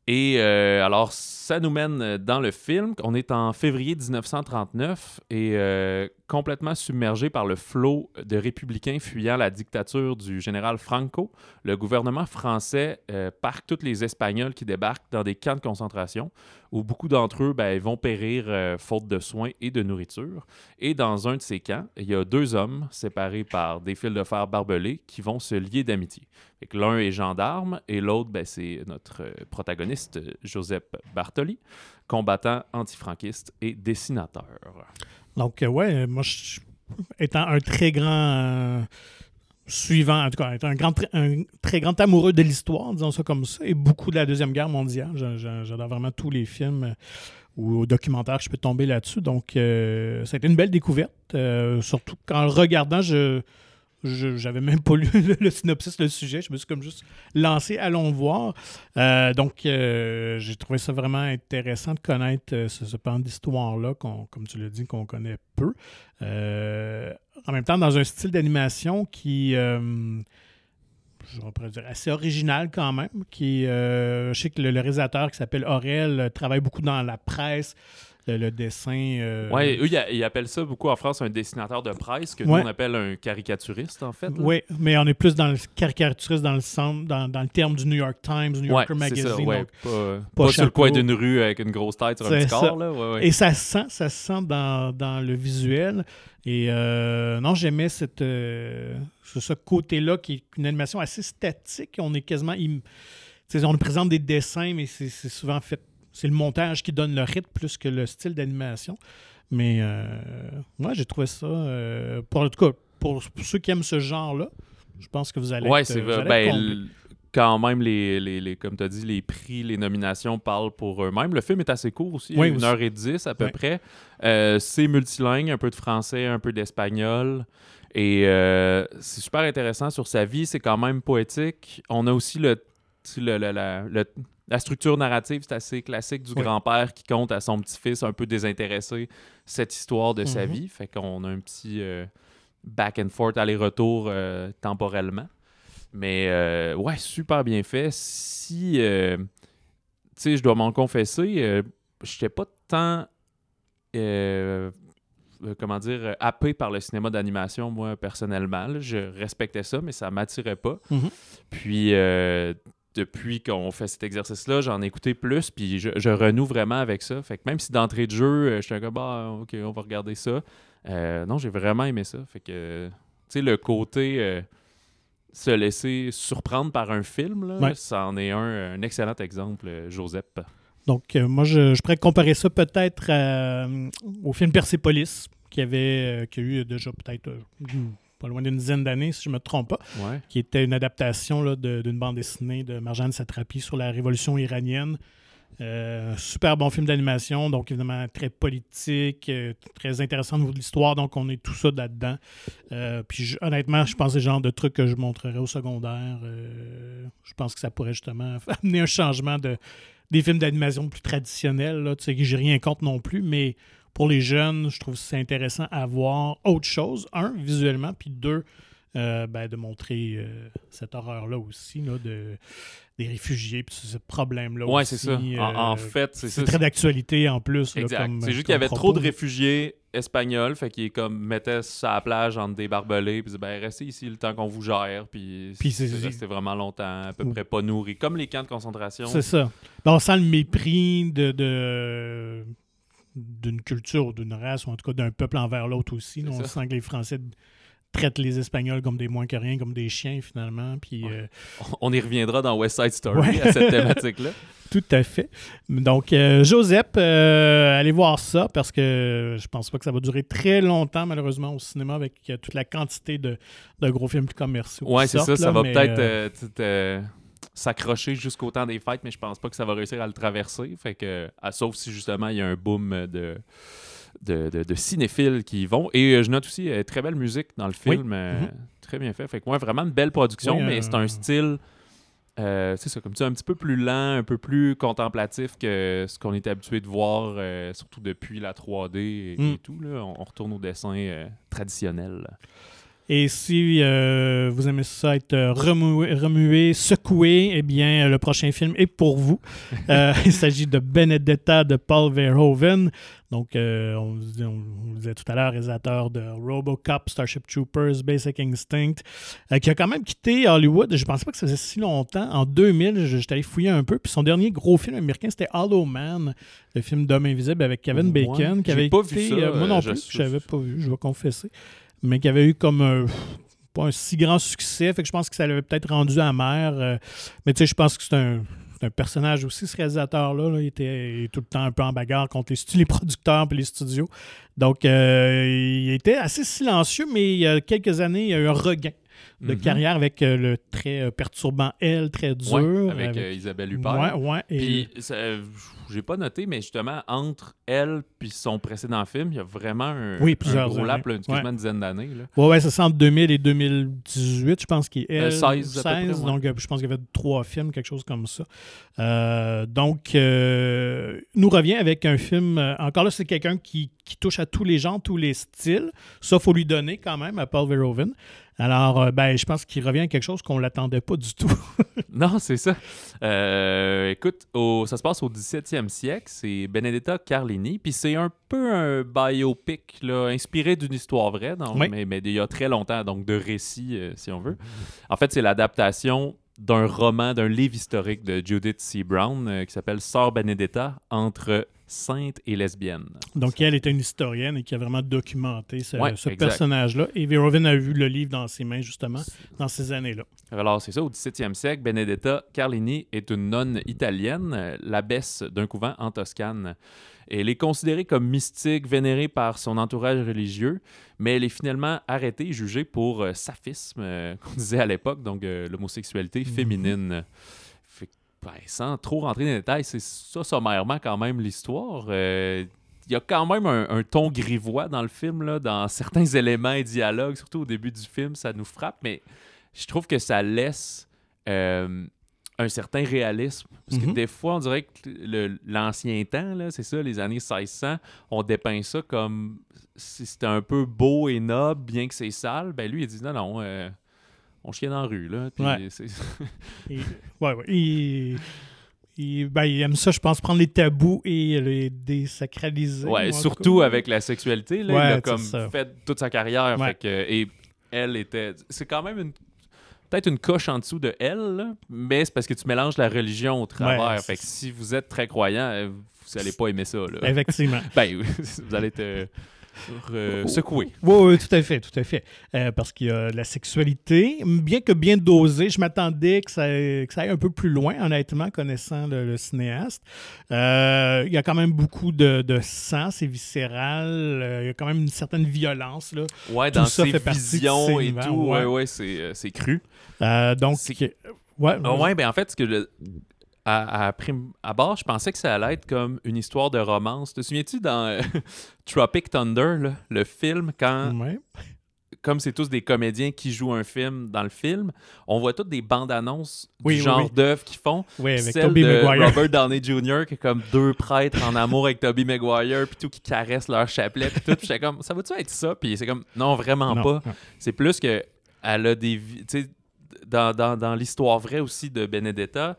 Speaker 2: Et euh, alors, ça nous mène euh, dans le film. On est en février 1939 et euh, complètement submergé par le flot de républicains fuyant la dictature du général Franco. Le gouvernement français euh, parque tous les Espagnols qui débarquent dans des camps de concentration où beaucoup d'entre eux ben, vont périr euh, faute de soins et de nourriture. Et dans un de ces camps, il y a deux hommes séparés par des fils de fer barbelés qui vont se lier d'amitié. L'un est gendarme et l'autre, ben, c'est notre euh, protagoniste, Joseph Bartoli, combattant antifranquiste et dessinateur.
Speaker 1: Donc, euh, ouais, euh, moi, je- étant un très grand euh, suivant, en tout cas, un, grand, un très grand amoureux de l'histoire, disons ça comme ça, et beaucoup de la Deuxième Guerre mondiale, j'a- j'a- j'adore vraiment tous les films ou documentaires que je peux tomber là-dessus. Donc, euh, ça a été une belle découverte, surtout qu'en regardant, je. J'avais même pas lu le, synopsis, le sujet. Je me suis comme juste lancé, allons voir. Euh, donc, euh, j'ai trouvé ça vraiment intéressant de connaître euh, ce, pan d'histoire-là, comme tu l'as dit, qu'on connaît peu. En même temps, dans un style d'animation qui, je dire, assez original quand même. Qui, je sais que le, le réalisateur qui s'appelle Aurel travaille beaucoup dans la presse. Le, le dessin. euh,
Speaker 2: eux, ils, appellent ça beaucoup en France un dessinateur de presse, que
Speaker 1: Ouais.
Speaker 2: nous, on appelle un caricaturiste, en fait.
Speaker 1: Oui, mais on est plus dans le caricaturiste dans le centre, dans, dans le terme du New York Times, New Yorker Magazine.
Speaker 2: ça, ouais.
Speaker 1: donc-
Speaker 2: pas,
Speaker 1: pas
Speaker 2: pas sur le coin d'une rue avec une grosse tête sur un petit
Speaker 1: ça.
Speaker 2: corps, là.
Speaker 1: Et ça se sent, ça se sent dans, dans le visuel. Et euh, non, j'aimais cette, euh, ce, côté-là qui est une animation assez statique. On est quasiment. im- on présente des dessins, mais c'est souvent fait. C'est le montage qui donne le rythme plus que le style d'animation. Mais euh, moi, j'ai trouvé ça. euh, pour, en tout cas, pour, pour ceux qui aiment ce genre-là, je pense que vous allez
Speaker 2: Ouais, c'est
Speaker 1: allez
Speaker 2: Ben, quand même, les, les, les- comme tu as dit, les prix, les nominations parlent pour eux-mêmes. Le film est assez court aussi,
Speaker 1: Oui,
Speaker 2: une
Speaker 1: aussi.
Speaker 2: heure et dix à peu
Speaker 1: Ouais.
Speaker 2: près. Euh, c'est multilingue, un peu de français, un peu d'espagnol. Et euh, c'est super intéressant sur sa vie, c'est quand même poétique. On a aussi le- la structure narrative, c'est assez classique du
Speaker 1: Oui.
Speaker 2: grand-père qui compte à son petit-fils un peu désintéressé cette histoire de sa
Speaker 1: Mhm.
Speaker 2: vie. Fait qu'on a un petit euh, back and forth, aller-retour euh, temporellement. Mais euh, ouais, super bien fait. Si, tu sais, je dois m'en confesser, j'étais pas tant, comment dire, happé par le cinéma d'animation, moi, personnellement. là. Je respectais ça, mais ça m'attirait pas.
Speaker 1: Mhm.
Speaker 2: Puis, euh, depuis qu'on fait cet exercice-là, j'en ai écouté plus, puis je, je renoue vraiment avec ça. Fait que même si d'entrée de jeu, euh, j'étais comme, bah, ok, on va regarder ça. Euh, non, j'ai vraiment aimé ça. Fait que, tu sais, le côté euh, se laisser surprendre par un film, là,
Speaker 1: Ouais.
Speaker 2: ça en est un, un excellent exemple, Joseph.
Speaker 1: Donc, euh, moi, je, je pourrais comparer ça peut-être au film Persepolis, qui, avait, qui a eu déjà peut-être pas loin d'une dizaine d'années, si je ne me trompe pas,
Speaker 2: Ouais.
Speaker 1: qui était une adaptation d'une bande dessinée de Marjane Satrapi sur la révolution iranienne. Euh, super bon film d'animation, donc évidemment très politique, euh, très intéressant au niveau de l'histoire, donc on est tout ça là-dedans. Euh, puis je- honnêtement, je pense que c'est le genre de truc que je montrerais au secondaire. Je pense que ça pourrait justement amener un changement de, des films d'animation plus traditionnels. Là, tu sais, que j'ai rien contre non plus, mais pour les jeunes, je trouve que c'est intéressant à voir autre chose. Un, visuellement, puis deux, euh, ben, de montrer euh, cette horreur-là aussi, là, de, des réfugiés, puis ce problème-là
Speaker 2: Ouais,
Speaker 1: aussi.
Speaker 2: c'est ça. En, en
Speaker 1: euh,
Speaker 2: fait, c'est
Speaker 1: c'est
Speaker 2: ça.
Speaker 1: très d'actualité en plus. là,
Speaker 2: Exact.
Speaker 1: comme-
Speaker 2: C'est juste qu'il y avait
Speaker 1: propos.
Speaker 2: trop de réfugiés espagnols, fait qu'ils comme mettaient ça à la plage entre des barbelés, puis disaient, ben restez ici le temps qu'on vous gère, puis,
Speaker 1: Puis c'est-
Speaker 2: c'est resté vraiment longtemps, à peu
Speaker 1: Mm.
Speaker 2: près pas nourri, comme les camps de concentration.
Speaker 1: C'est ça. Ben, on sent le mépris de, de- d'une culture, ou d'une race, ou en tout cas d'un peuple envers l'autre aussi. On sent que les Français traitent les Espagnols comme des moins que rien, comme des chiens finalement. Puis,
Speaker 2: Ouais.
Speaker 1: euh,
Speaker 2: On y reviendra dans West Side Story
Speaker 1: Ouais.
Speaker 2: à cette thématique-là.
Speaker 1: tout à fait. Donc, euh, Joseph, euh, allez voir ça parce que je pense pas que ça va durer très longtemps, malheureusement, au cinéma avec toute la quantité de, de gros films plus commerciaux.
Speaker 2: Ouais, c'est ça. Ça va peut-être s'accrocher jusqu'au temps des fêtes, mais je pense pas que ça va réussir à le traverser. Fait que, ah, sauf si justement il y a un boom de, de, de- de cinéphiles qui y vont. Et euh, je note aussi euh, très belle musique dans le
Speaker 1: Oui.
Speaker 2: film. euh,
Speaker 1: Mhm.
Speaker 2: Très bien fait. Fait que, ouais, vraiment une belle production,
Speaker 1: Oui,
Speaker 2: mais c'est un style. c'est ça, comme tu dis, un petit peu plus lent, un peu plus contemplatif que ce qu'on est habitué de voir, surtout depuis la 3D et,
Speaker 1: Mm.
Speaker 2: et tout. Là. On, on retourne au dessin traditionnel.
Speaker 1: Et si euh, vous aimez ça être euh, remué, secoué, eh bien, euh, le prochain film est pour vous. Euh, il s'agit de Benedetta de Paul Verhoeven. Donc, euh, on, on vous disait tout à l'heure, réalisateur de Robocop, Starship Troopers, Basic Instinct, qui a quand même quitté Hollywood. Je pensais pas que ça faisait si longtemps. En 2000, je- j'étais allé fouiller un peu. Puis son dernier gros film américain, c'était Hollow Man, le film d'homme invisible avec Kevin Bacon, qui
Speaker 2: j'ai
Speaker 1: avait
Speaker 2: pas vu
Speaker 1: été,
Speaker 2: ça,
Speaker 1: euh, moi non
Speaker 2: je-
Speaker 1: plus, je n'avais pas vu, je vais confesser mais qui avait eu comme un, pas un si grand succès. Fait que je pense que ça l'avait peut-être rendu amer. euh, mais tu sais, je pense que c'est un, un personnage aussi, ce réalisateur-là. là. il était tout le temps un peu en bagarre contre les, les producteurs et les studios. Donc, euh, il était assez silencieux, mais il y a quelques années, il y a eu un regain de
Speaker 2: Mhm.
Speaker 1: carrière avec euh, le très euh, perturbant Elle, très dur.
Speaker 2: Ouais, avec, euh, Isabelle Huppert.
Speaker 1: Ouais, ouais, et-
Speaker 2: Puis, ça, j'ai pas noté, mais justement, entre elle et son précédent film, il y a vraiment un,
Speaker 1: Oui,
Speaker 2: un gros lap, là, quasiment
Speaker 1: Ouais.
Speaker 2: une dizaine d'années. là.
Speaker 1: Ouais, ouais, c'est ça entre 2000 et 2018, je pense qu'il est elle,
Speaker 2: 16 à peu près, ouais.
Speaker 1: donc je pense qu'il y avait trois films, quelque chose comme ça. Donc, nous revient avec un film, encore là, c'est quelqu'un qui, qui touche à tous les genres, tous les styles. Ça, faut lui donner quand même à Paul Verhoeven. Alors, euh, ben, je pense qu'il revient à quelque chose qu'on ne l'attendait pas du tout.
Speaker 2: Non, c'est ça. Euh, écoute, au- ça se passe au 17e 17e siècle. C'est Benedetta Carlini. Puis c'est un peu un biopic, là, inspiré d'une histoire vraie, donc,
Speaker 1: Oui.
Speaker 2: mais, mais d'il y a très longtemps, donc de récit, euh, si on veut. En fait, c'est l'adaptation d'un roman, d'un livre historique de Judith C. Brown euh, qui s'appelle Sœur Benedetta entre sainte et lesbienne.
Speaker 1: Donc, elle était une historienne et qui a vraiment documenté ce,
Speaker 2: Ouais,
Speaker 1: ce
Speaker 2: exact.
Speaker 1: personnage-là. Et Verhoeven a vu le livre dans ses mains, justement, dans ces années-là.
Speaker 2: Alors, c'est ça, au 17e siècle, Benedetta Carlini est une nonne italienne, l'abbesse d'un couvent en Toscane. Elle est considérée comme mystique, vénérée par son entourage religieux, mais elle est finalement arrêtée et jugée pour euh, saphisme, euh, qu'on disait à l'époque, donc euh, l'homosexualité féminine. Fait que, ben, sans trop rentrer dans les détails, c'est ça sommairement quand même l'histoire. Euh, il y a quand même un, un ton grivois dans le film, là, dans certains éléments et dialogues, surtout au début du film, ça nous frappe, mais je trouve que ça laisse euh, un certain réalisme. Parce que
Speaker 1: Mhm.
Speaker 2: des fois, on dirait que l'ancien temps, c'est ça, les années 1600, on dépeint ça comme si c'était un peu beau et noble, bien que c'est sale. Ben lui, il dit non, non, euh, on chie dans la rue. Là, puis
Speaker 1: Ouais.
Speaker 2: c'est-
Speaker 1: Et, ouais, ouais. Il, il- ben, il aime ça, je pense, prendre les tabous et les désacraliser.
Speaker 2: Ouais, surtout avec la sexualité. Là,
Speaker 1: Ouais,
Speaker 2: il a comme
Speaker 1: ça.
Speaker 2: fait toute sa carrière. Fait que- et elle était. C'est quand même une. Peut-être une coche en dessous de elle, là, mais c'est parce que tu mélanges la religion au travers.
Speaker 1: Ouais,
Speaker 2: fait que si vous êtes très croyant, euh, vous allez pas aimer ça. Là.
Speaker 1: Effectivement.
Speaker 2: ben, vous allez être euh, secoué.
Speaker 1: Oui, oui, tout à fait, tout à fait. Euh, parce qu'il y a la sexualité, bien que bien dosée, je m'attendais que ça, que ça aille un peu plus loin, honnêtement, connaissant le, le cinéaste. Euh, il y a quand même beaucoup de, de sang, c'est viscéral, il y a quand même une certaine violence. Là.
Speaker 2: Ouais,
Speaker 1: Tout
Speaker 2: dans
Speaker 1: ça
Speaker 2: ses
Speaker 1: fait partie de
Speaker 2: visions et tout.
Speaker 1: ouais.
Speaker 2: Ouais, ouais, c'est cru.
Speaker 1: Donc, ouais,
Speaker 2: Ah ouais, ben en fait, ce que je- à, à prime abord, je pensais que ça allait être comme une histoire de romance. Te souviens-tu dans euh, Tropic Thunder, là, le film, quand,
Speaker 1: ouais.
Speaker 2: comme c'est tous des comédiens qui jouent un film dans le film, on voit toutes des bandes annonces
Speaker 1: Oui,
Speaker 2: du
Speaker 1: oui,
Speaker 2: genre
Speaker 1: oui.
Speaker 2: d'œuvres qu'ils font.
Speaker 1: Ouais, avec
Speaker 2: Celle de
Speaker 1: Maguire.
Speaker 2: Robert Downey Jr. qui est comme deux prêtres en amour avec Tobey Maguire, puis tout qui caressent leur chapelet, puis tout. Puis j'étais comme, ça va-tu être ça? Puis c'est comme, non, vraiment
Speaker 1: Non,
Speaker 2: pas.
Speaker 1: non.
Speaker 2: C'est plus que elle a des tu sais dans, dans, dans l'histoire vraie aussi de Benedetta,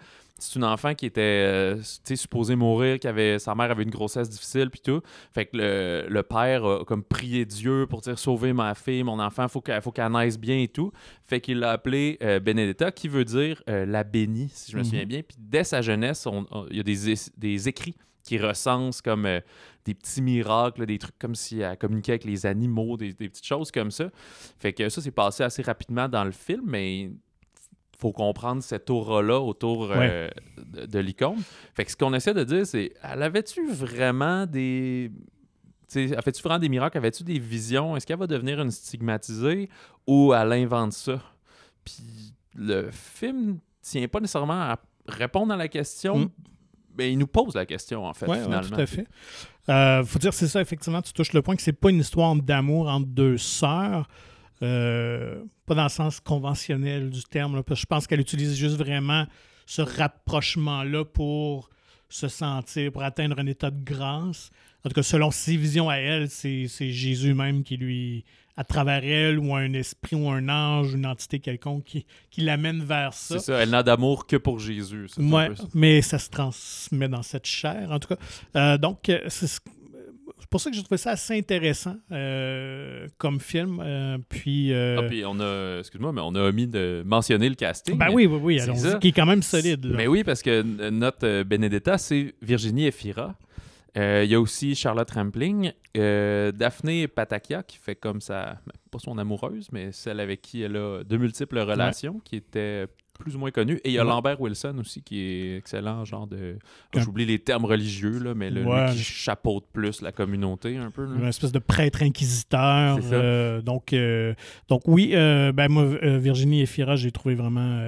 Speaker 2: c'est une enfant qui était euh, supposée mourir, qui avait sa mère avait une grossesse difficile puis tout. Fait que le, le père a comme prié Dieu pour dire sauver ma fille, mon enfant, faut qu'elle faut qu'elle naisse bien et tout. Fait qu'il l'a appelée euh, Benedetta qui veut dire euh, la bénie si je me
Speaker 1: Mhm.
Speaker 2: souviens bien. Puis dès sa jeunesse, il y a des, es- des écrits qui recensent comme euh, des petits miracles, des trucs comme si elle communiquait avec les animaux, des, des petites choses comme ça. Fait que ça, c'est passé assez rapidement dans le film, mais faut comprendre cette aura-là autour euh, de, de l'icône. Fait que ce qu'on essaie de dire, c'est, elle avait-tu vraiment des... tu sais, Fait-tu vraiment des miracles? Avait-tu des visions? Est-ce qu'elle va devenir une stigmatisée ou elle invente ça? Puis le film tient pas nécessairement à répondre à la question,
Speaker 1: Mm.
Speaker 2: mais il nous pose la question, en fait,
Speaker 1: Oui,
Speaker 2: finalement.
Speaker 1: tout à fait. Euh, faut dire, c'est ça, effectivement, tu touches le point que c'est pas une histoire d'amour entre deux sœurs, euh, pas dans le sens conventionnel du terme, là, parce que je pense qu'elle utilise juste vraiment ce rapprochement-là pour se sentir, pour atteindre un état de grâce. En tout cas, selon ses visions à elle, c'est Jésus même qui lui, à travers elle, ou un esprit, ou un ange, une entité quelconque qui, qui l'amène vers ça.
Speaker 2: C'est ça, elle n'a d'amour que pour Jésus.
Speaker 1: Ouais,
Speaker 2: ça.
Speaker 1: mais ça se transmet dans cette chair, en tout cas. Euh, donc, euh, c'est ce- c'est pour ça que j'ai trouvé ça assez intéressant euh, comme film. Euh, puis, euh,
Speaker 2: Ah, puis on a, excuse-moi, mais on a omis de mentionner le casting.
Speaker 1: ben oui, oui, oui, qui est quand même solide. là.
Speaker 2: Mais oui, parce que notre Benedetta, c'est Virginie Efira. Il y a aussi Charlotte Rampling, Daphné Patakia, qui fait comme sa, pas son amoureuse, mais celle avec qui elle a de multiples relations, qui était plus ou moins connue. Et il y a
Speaker 1: Ouais.
Speaker 2: Lambert Wilson aussi, qui est excellent, genre de... J'oublie les termes religieux, là, mais le, lui qui chapeaaute plus la communauté, un peu. là.
Speaker 1: une espèce de prêtre inquisiteur. Euh, donc, euh, donc oui, euh, ben moi, Virginie Efira, j'ai trouvé vraiment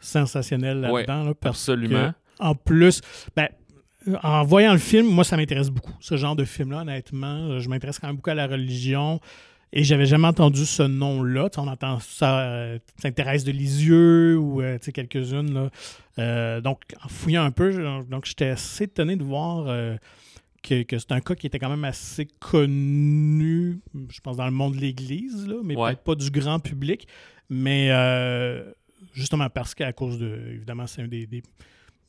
Speaker 1: sensationnel
Speaker 2: Ouais,
Speaker 1: là-dedans. là,
Speaker 2: Absolument.
Speaker 1: que, en plus, ben, en voyant le film, moi, ça m'intéresse beaucoup, ce genre de film-là, honnêtement. Je m'intéresse quand même beaucoup à la religion. Et j'avais jamais entendu ce nom-là. On entend ça, euh, Sainte-Thérèse de Lisieux ou euh, tu sais, quelques-unes. là. Euh, donc, en fouillant un peu, donc j'étais assez étonné de voir euh, que, que c'est un cas qui était quand même assez connu, je pense, dans le monde de l'Église, là, mais
Speaker 2: Ouais.
Speaker 1: peut-être pas du grand public. Mais justement parce qu'à cause de, évidemment, c'est un des, des-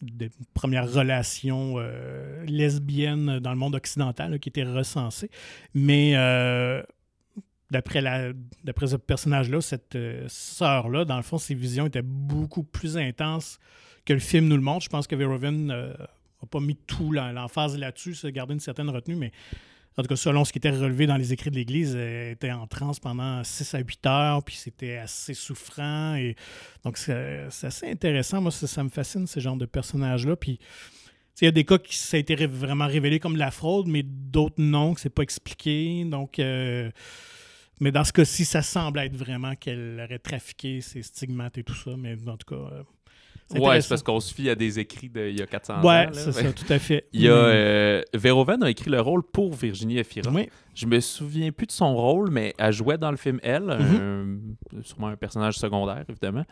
Speaker 1: des premières relations euh, lesbiennes dans le monde occidental là, qui étaient recensées. Mais euh, d'après ce personnage-là, cette euh, sœur-là, dans le fond, ses visions étaient beaucoup plus intenses que le film nous le montre. Je pense que Verhoeven n'a pas mis tout l'emphase là-dessus, a gardé une certaine retenue, mais en tout cas, selon ce qui était relevé dans les écrits de l'Église, elle était en transe pendant 6 à 8 heures, puis c'était assez souffrant. Et... Donc, c'est assez intéressant. Moi, ça, me fascine, ce genre de personnages-là. Puis, il y a des cas qui ça a été vraiment révélé comme la fraude, mais d'autres non, que c'est pas expliqué. Donc, euh... mais dans ce cas-ci, ça semble être vraiment qu'elle aurait trafiqué ses stigmates et tout ça. Mais en tout cas, euh,
Speaker 2: Ouais, c'est parce qu'on se fie à des écrits d'il y a 400
Speaker 1: ouais,
Speaker 2: ans.
Speaker 1: Ouais, c'est ça, tout à fait.
Speaker 2: Il y a, euh, Verhoeven a écrit le rôle pour Virginie Efira.
Speaker 1: Oui.
Speaker 2: Je me souviens plus de son rôle, mais elle jouait dans le film Elle,
Speaker 1: Mhm.
Speaker 2: un- sûrement un personnage secondaire, évidemment.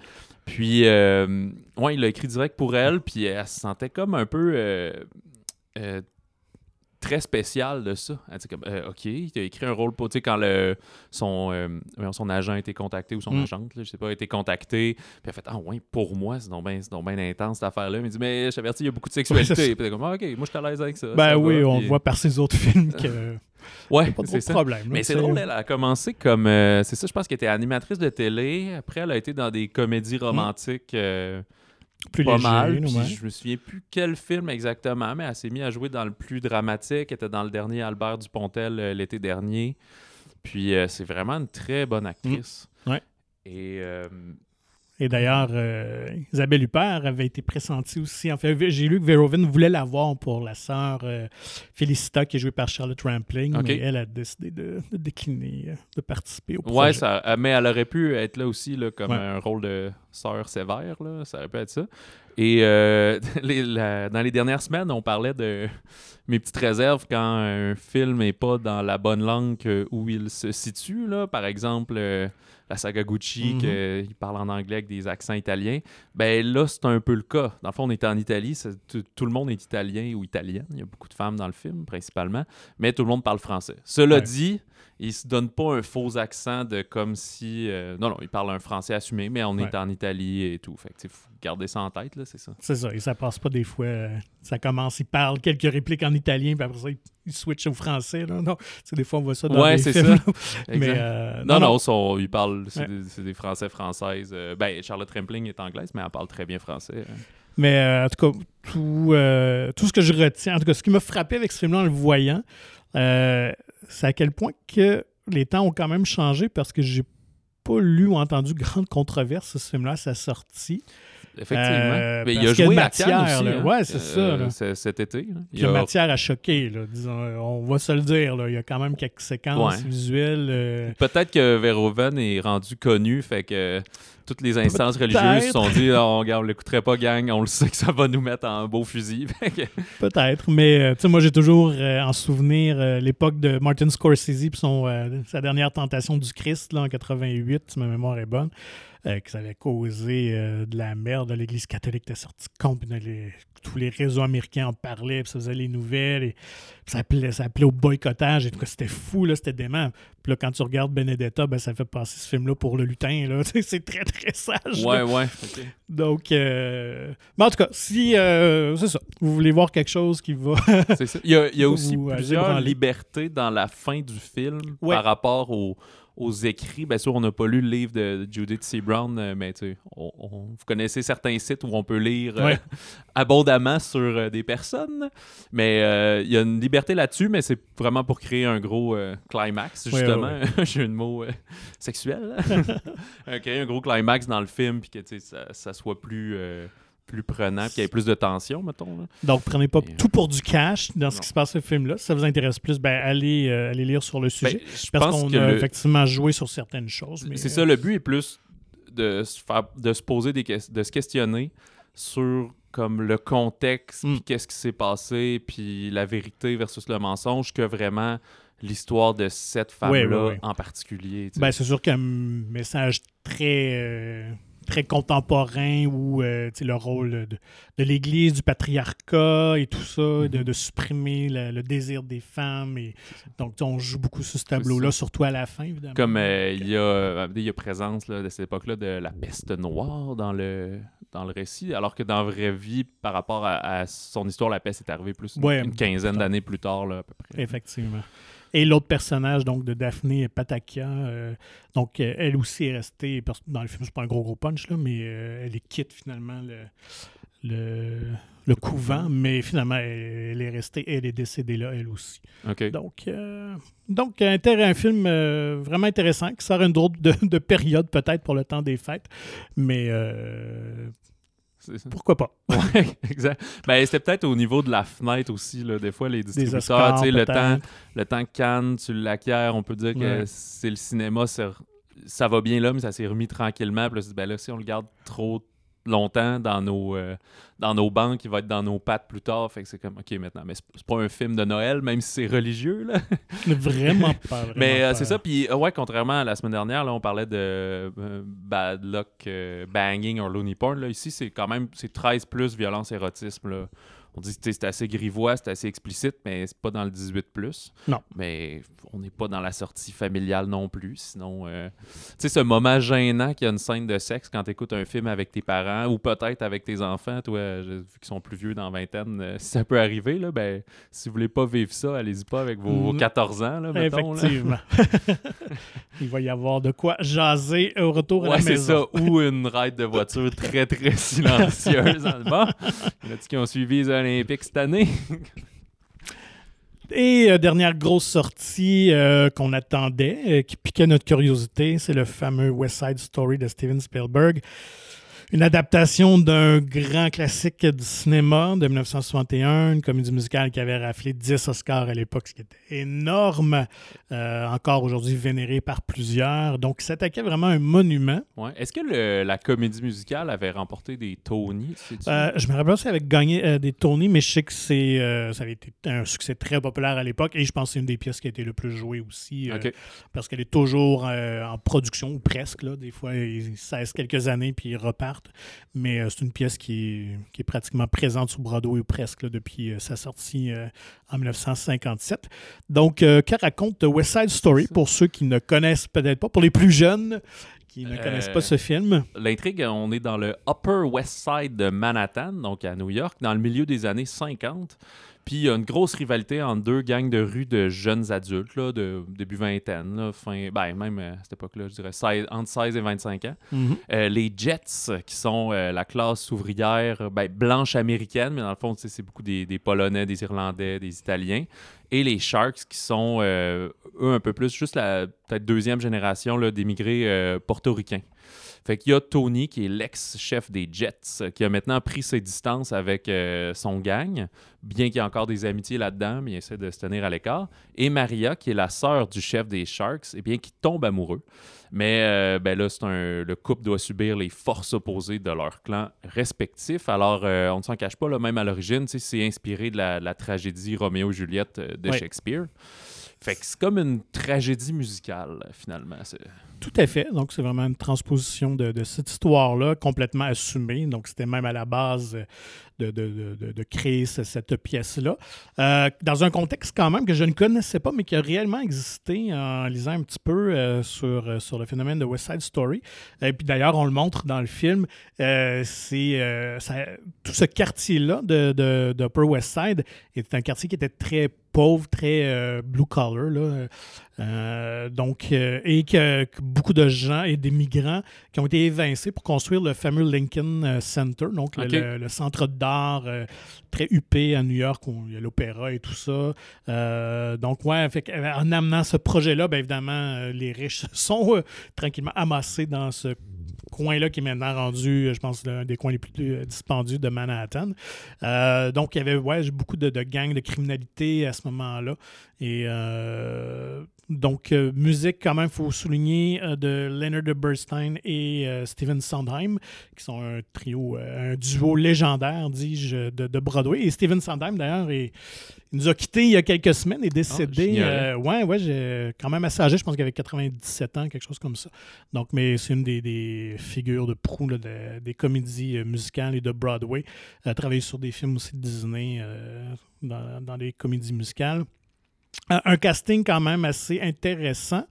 Speaker 2: Puis, euh, ouais, il l'a écrit direct pour elle, puis elle se sentait comme un peu euh, euh, très spéciale de ça. Elle dit comme, euh, OK, il a écrit un rôle pour, tu sais, quand le, son, euh, son agent a été contacté, ou son
Speaker 1: Mm.
Speaker 2: agente, là, je sais pas, a été contacté, puis elle a fait, ah ouais, pour moi, c'est donc bien bien intense, cette affaire-là. Mais dit, mais je t'avertis, il y a beaucoup de sexualité. puis t'es comme, Ah, OK, moi, je suis à l'aise avec ça.
Speaker 1: Ben
Speaker 2: ça
Speaker 1: oui,
Speaker 2: va,
Speaker 1: on
Speaker 2: puis-
Speaker 1: voit par ses autres films que
Speaker 2: Ouais, c'est
Speaker 1: de
Speaker 2: ça.
Speaker 1: problème. là,
Speaker 2: Mais c'est
Speaker 1: tu
Speaker 2: drôle, elle a commencé comme. euh, c'est ça, je pense qu'elle était animatrice de télé. Après, elle a été dans des comédies romantiques euh,
Speaker 1: plus
Speaker 2: pas
Speaker 1: léger,
Speaker 2: mal. Puis
Speaker 1: ouais.
Speaker 2: je me souviens plus quel film exactement, mais elle s'est mise à jouer dans le plus dramatique. Elle était dans le dernier Albert Dupontel euh, l'été dernier. Puis euh, c'est vraiment une très bonne actrice.
Speaker 1: Mm. Ouais.
Speaker 2: Et euh,
Speaker 1: Et d'ailleurs, euh, Isabelle Huppert avait été pressentie aussi. En fait, j'ai lu que Verhoeven voulait l'avoir pour la sœur euh, Félicita, qui est jouée par Charlotte Rampling, mais elle a décidé de, de décliner, euh, de participer au
Speaker 2: ouais,
Speaker 1: projet.
Speaker 2: ça, euh, mais elle aurait pu être là aussi là, comme
Speaker 1: Ouais.
Speaker 2: un rôle de sœur sévère. Là, ça aurait pu être ça. Et euh, les- la- dans les dernières semaines, on parlait de mes petites réserves quand un film n'est pas dans la bonne langue où il se situe. Là. Par exemple, la saga Gucci,
Speaker 1: Mhm.
Speaker 2: qu'il parle en anglais avec des accents italiens. Ben là, c'est un peu le cas. Dans le fond, on est en Italie. tout, tout le monde est italien ou italienne. Il y a beaucoup de femmes dans le film, principalement. Mais tout le monde parle français. Cela
Speaker 1: Ouais.
Speaker 2: dit, il se donne pas un faux accent de comme si. euh, non, non, il parle un français assumé, mais on
Speaker 1: Ouais.
Speaker 2: est en Italie et tout. Fait que, faut garder ça en tête, là, c'est ça.
Speaker 1: C'est ça, et ça passe pas des fois. euh, ça commence, il parle quelques répliques en italien, puis après ça, il, il switch au français. Là. Non, sais, des fois, on voit ça dans
Speaker 2: Ouais,
Speaker 1: les
Speaker 2: c'est
Speaker 1: films.
Speaker 2: ça.
Speaker 1: Mais, euh,
Speaker 2: non, non, son- il parle, c'est
Speaker 1: Ouais.
Speaker 2: des, c'est des français françaises. Ben, Charlotte Rampling est anglaise, mais elle parle très bien français. hein.
Speaker 1: Mais euh, en tout cas, tout, euh, tout ce que je retiens, en tout cas, ce qui m'a frappé avec ce film-là en le voyant, euh, c'est à quel point que les temps ont quand même changé parce que j'ai pas lu ou entendu grande controverse ce film-là sa sortie.
Speaker 2: Effectivement.
Speaker 1: Euh,
Speaker 2: mais il a joué à Cannes
Speaker 1: matière,
Speaker 2: aussi,
Speaker 1: là.
Speaker 2: hein,
Speaker 1: Ouais, c'est ça, là.
Speaker 2: c- Cet été. là.
Speaker 1: Il y a matière à choquer, là, disons. On va se le dire, là. Il y a quand même quelques séquences
Speaker 2: Ouais.
Speaker 1: visuelles. euh,
Speaker 2: Peut-être que Verhoeven est rendu connu, fait que toutes les instances religieuses se sont dit oh, on l'écouterait pas, gang, on le sait que ça va nous mettre en beau fusil.
Speaker 1: Peut-être, mais euh, moi j'ai toujours euh, en souvenir euh, l'époque de Martin Scorsese et sa dernière tentation du Christ là, en 88, si ma mémoire est bonne, euh, que ça avait causé euh, de la merde. L'Église catholique était sortie compte, puis les- tous les réseaux américains en parlaient, puis ça faisait les nouvelles, et puis ça, appelait, ça appelait au boycottage, et tout cas, c'était fou, là, c'était dément. Puis là, quand tu regardes Benedetta, ben, ça fait passer ce film-là pour le lutin, là. C'est très très sage. là.
Speaker 2: ouais, ouais.
Speaker 1: Donc, euh, mais en tout cas, si, c'est ça, vous voulez voir quelque chose qui va
Speaker 2: C'est ça. Il y a, il y a aussi plusieurs libertés dans la fin du film
Speaker 1: Ouais.
Speaker 2: par rapport aux, aux écrits. Bien sûr, on n'a pas lu le livre de Judith C. Brown, euh, mais on- on- vous connaissez certains sites où on peut lire euh, abondamment sur euh, des personnes. Mais euh, il y a une liberté là-dessus, mais c'est vraiment pour créer un gros climax, justement. J'ai un mot sexuel. Euh, créer un gros climax dans le film, puis que ça, ça soit plus... plus prenant, puis qu'il y ait plus de tension, mettons. là.
Speaker 1: Donc, prenez pas
Speaker 2: Et, euh,
Speaker 1: tout pour du cash dans ce qui se passe dans ce film-là. Si ça vous intéresse plus, ben, allez, euh, allez lire sur le sujet.
Speaker 2: Ben, je
Speaker 1: parce
Speaker 2: pense
Speaker 1: qu'on
Speaker 2: que
Speaker 1: a
Speaker 2: le-
Speaker 1: effectivement joué sur certaines choses. mais,
Speaker 2: C'est
Speaker 1: euh,
Speaker 2: ça, le but est plus de se, faire, de se poser des questions, de se questionner sur comme le contexte,
Speaker 1: Mm.
Speaker 2: puis qu'est-ce qui s'est passé, puis la vérité versus le mensonge, que vraiment l'histoire de cette femme-là en particulier. tu sais.
Speaker 1: Ben, c'est sûr qu'un message très, euh, très contemporain où euh, le rôle de, de l'Église, du patriarcat et tout ça,
Speaker 2: Mhm.
Speaker 1: de, de supprimer le, le désir des femmes. Et, donc, on joue beaucoup sur ce tableau-là, surtout à la fin, évidemment.
Speaker 2: Comme euh, il y, a, euh, il y a présence là, de cette époque-là de la peste noire dans le, dans le récit, alors que dans la vraie vie, par rapport à, à son histoire, la peste est arrivée plus une,
Speaker 1: Ouais,
Speaker 2: une quinzaine d'années plus tard, là, à peu près.
Speaker 1: Effectivement. Et l'autre personnage donc de Daphné Patakia, euh, donc euh, elle aussi est restée dans le film, c'est pas un gros gros punch là, mais euh, elle quitte finalement le, le, le couvent, mais finalement elle, elle est restée, elle est décédée là elle aussi. Donc, donc un film vraiment intéressant qui sort une drôle de, de période peut-être pour le temps des fêtes, mais. Pourquoi pas?
Speaker 2: Exact. Ben, c'était peut-être au niveau de la fenêtre aussi, là. Des fois, les distributeurs,
Speaker 1: Oscars
Speaker 2: le temps, le temps que Cannes, tu l'acquiers, on peut dire que
Speaker 1: Ouais.
Speaker 2: c'est le cinéma, ça va bien là, mais ça s'est remis tranquillement. Puis là, ben là, si on le garde trop longtemps dans nos, euh, dans nos banques, il va être dans nos pattes plus tard. Fait que c'est comme, OK, maintenant, mais c'est pas un film de Noël, même si c'est religieux, là.
Speaker 1: Vraiment pas. Vraiment
Speaker 2: Mais euh, c'est ça, puis euh, ouais, contrairement à la semaine dernière, là, on parlait de euh, Bad Luck Banging or Looney Porn. Là, ici, c'est quand même c'est 13 plus violence érotisme. Là. On dit que c'est assez grivois, c'est assez explicite, mais c'est pas dans le 18 plus.
Speaker 1: Non.
Speaker 2: Mais on n'est pas dans la sortie familiale non plus. Sinon, euh, tu sais, ce moment gênant qu'il y a une scène de sexe quand tu écoutes un film avec tes parents ou peut-être avec tes enfants, toi, vu qu'ils sont plus vieux dans la vingtaine, euh, si ça peut arriver, là, ben, si vous voulez pas vivre ça, allez-y pas avec vos, vos
Speaker 1: Mm.
Speaker 2: 14 ans, là, mettons. là.
Speaker 1: Effectivement. Il va y avoir de quoi jaser au retour à la
Speaker 2: c'est
Speaker 1: maison.
Speaker 2: ça. Ou une ride de voiture très, très silencieuse. bon, il y en a qui ont suivi les Olympiques cette année?
Speaker 1: Et euh, dernière grosse sortie euh, qu'on attendait, euh, qui piquait notre curiosité, c'est le fameux West Side Story de Steven Spielberg. Une adaptation d'un grand classique du cinéma de 1961, une comédie musicale qui avait raflé 10 Oscars à l'époque, ce qui était énorme, euh, encore aujourd'hui vénéré par plusieurs. Donc, il s'attaquait vraiment à un monument.
Speaker 2: Ouais. Est-ce que le- la comédie musicale avait remporté des Tony?
Speaker 1: Euh, je me rappelle si elle avait gagné euh, des Tony, mais je sais que c'est, euh, ça avait été un succès très populaire à l'époque et je pense que c'est une des pièces qui a été le plus jouée aussi parce qu'elle est toujours en production ou presque. Là. Des fois, ils cessent quelques années puis ils repartent. Mais euh, c'est une pièce qui est, qui est pratiquement présente sur Broadway ou presque là, depuis euh, sa sortie euh, en 1957. Donc, euh, que raconte West Side Story pour ceux qui ne connaissent peut-être pas, pour les plus jeunes qui ne
Speaker 2: Euh,
Speaker 1: connaissent pas ce film?
Speaker 2: L'intrigue, on est dans le Upper West Side de Manhattan, donc à New York, dans le milieu des années 50. Puis il y a une grosse rivalité entre deux gangs de rue de jeunes adultes, là, de début vingtaine, là, fin, ben, même euh, à cette époque-là, je dirais 16 entre 16 et 25 ans.
Speaker 1: Mhm.
Speaker 2: Euh, les Jets, qui sont euh, la classe ouvrière ben, blanche américaine, mais dans le fond, c'est beaucoup des, des Polonais, des Irlandais, des Italiens. Et les Sharks, qui sont, euh, eux, un peu plus, juste la peut-être deuxième génération d'émigrés portoricains. Fait qu'il y a Tony, qui est l'ex-chef des Jets, euh, qui a maintenant pris ses distances avec euh, son gang, bien qu'il y ait encore des amitiés là-dedans, mais il essaie de se tenir à l'écart. Et Maria, qui est la sœur du chef des Sharks, et bien qui tombe amoureux. Mais euh, ben là, un, le couple doit subir les forces opposées de leur clan respectif. Alors, euh, on ne s'en cache pas, là, même à l'origine, c'est inspiré de la, tragédie Roméo et Juliette euh, de. Shakespeare. Fait que c'est comme une tragédie musicale, finalement.
Speaker 1: Tout à fait. Donc, c'est vraiment une transposition de, de cette histoire-là, complètement assumée. Donc, c'était même à la base euh, de, de- de- de- de créer ce- cette pièce-là. Euh, dans un contexte quand même que je ne connaissais pas, mais qui a réellement existé en lisant un petit peu euh, sur, euh, sur le phénomène de West Side Story. Et puis d'ailleurs, on le montre dans le film. C'est ça- tout ce quartier-là de, de, d'Upper West Side était un quartier qui était très pauvre, très euh, blue collar. Là. Euh, donc, euh, et que, que beaucoup de gens et des migrants qui ont été évincés pour construire le fameux Lincoln Center, donc le, le centre d'art euh, très huppé à New York où il y a l'opéra et tout ça. Euh, donc, ouais, euh, en amenant ce projet-là, bien évidemment, les riches sont tranquillement amassés dans ce coin-là qui est maintenant rendu, je pense, l'un des coins les plus dispendieux de Manhattan. Donc, il y avait ouais, beaucoup de, gangs de criminalité à ce moment-là. Et donc, euh, musique, quand même, il faut souligner euh, de Leonard Bernstein et euh, Steven Sondheim, qui sont un trio, un duo légendaire, dis-je, de, de Broadway. Et Steven Sondheim, d'ailleurs, est- il nous a quittés il y a quelques semaines et décédé.
Speaker 2: j'ignorais.
Speaker 1: euh, ouais, ouais, j'ai quand même assez âgé, je pense qu'il avait 97 ans, quelque chose comme ça. Donc, mais c'est une des, des figures de proue là, de- des comédies musicales et de Broadway. Il a travaillé sur des films aussi de Disney, dans, dans des comédies musicales. Un, casting quand même assez intéressant.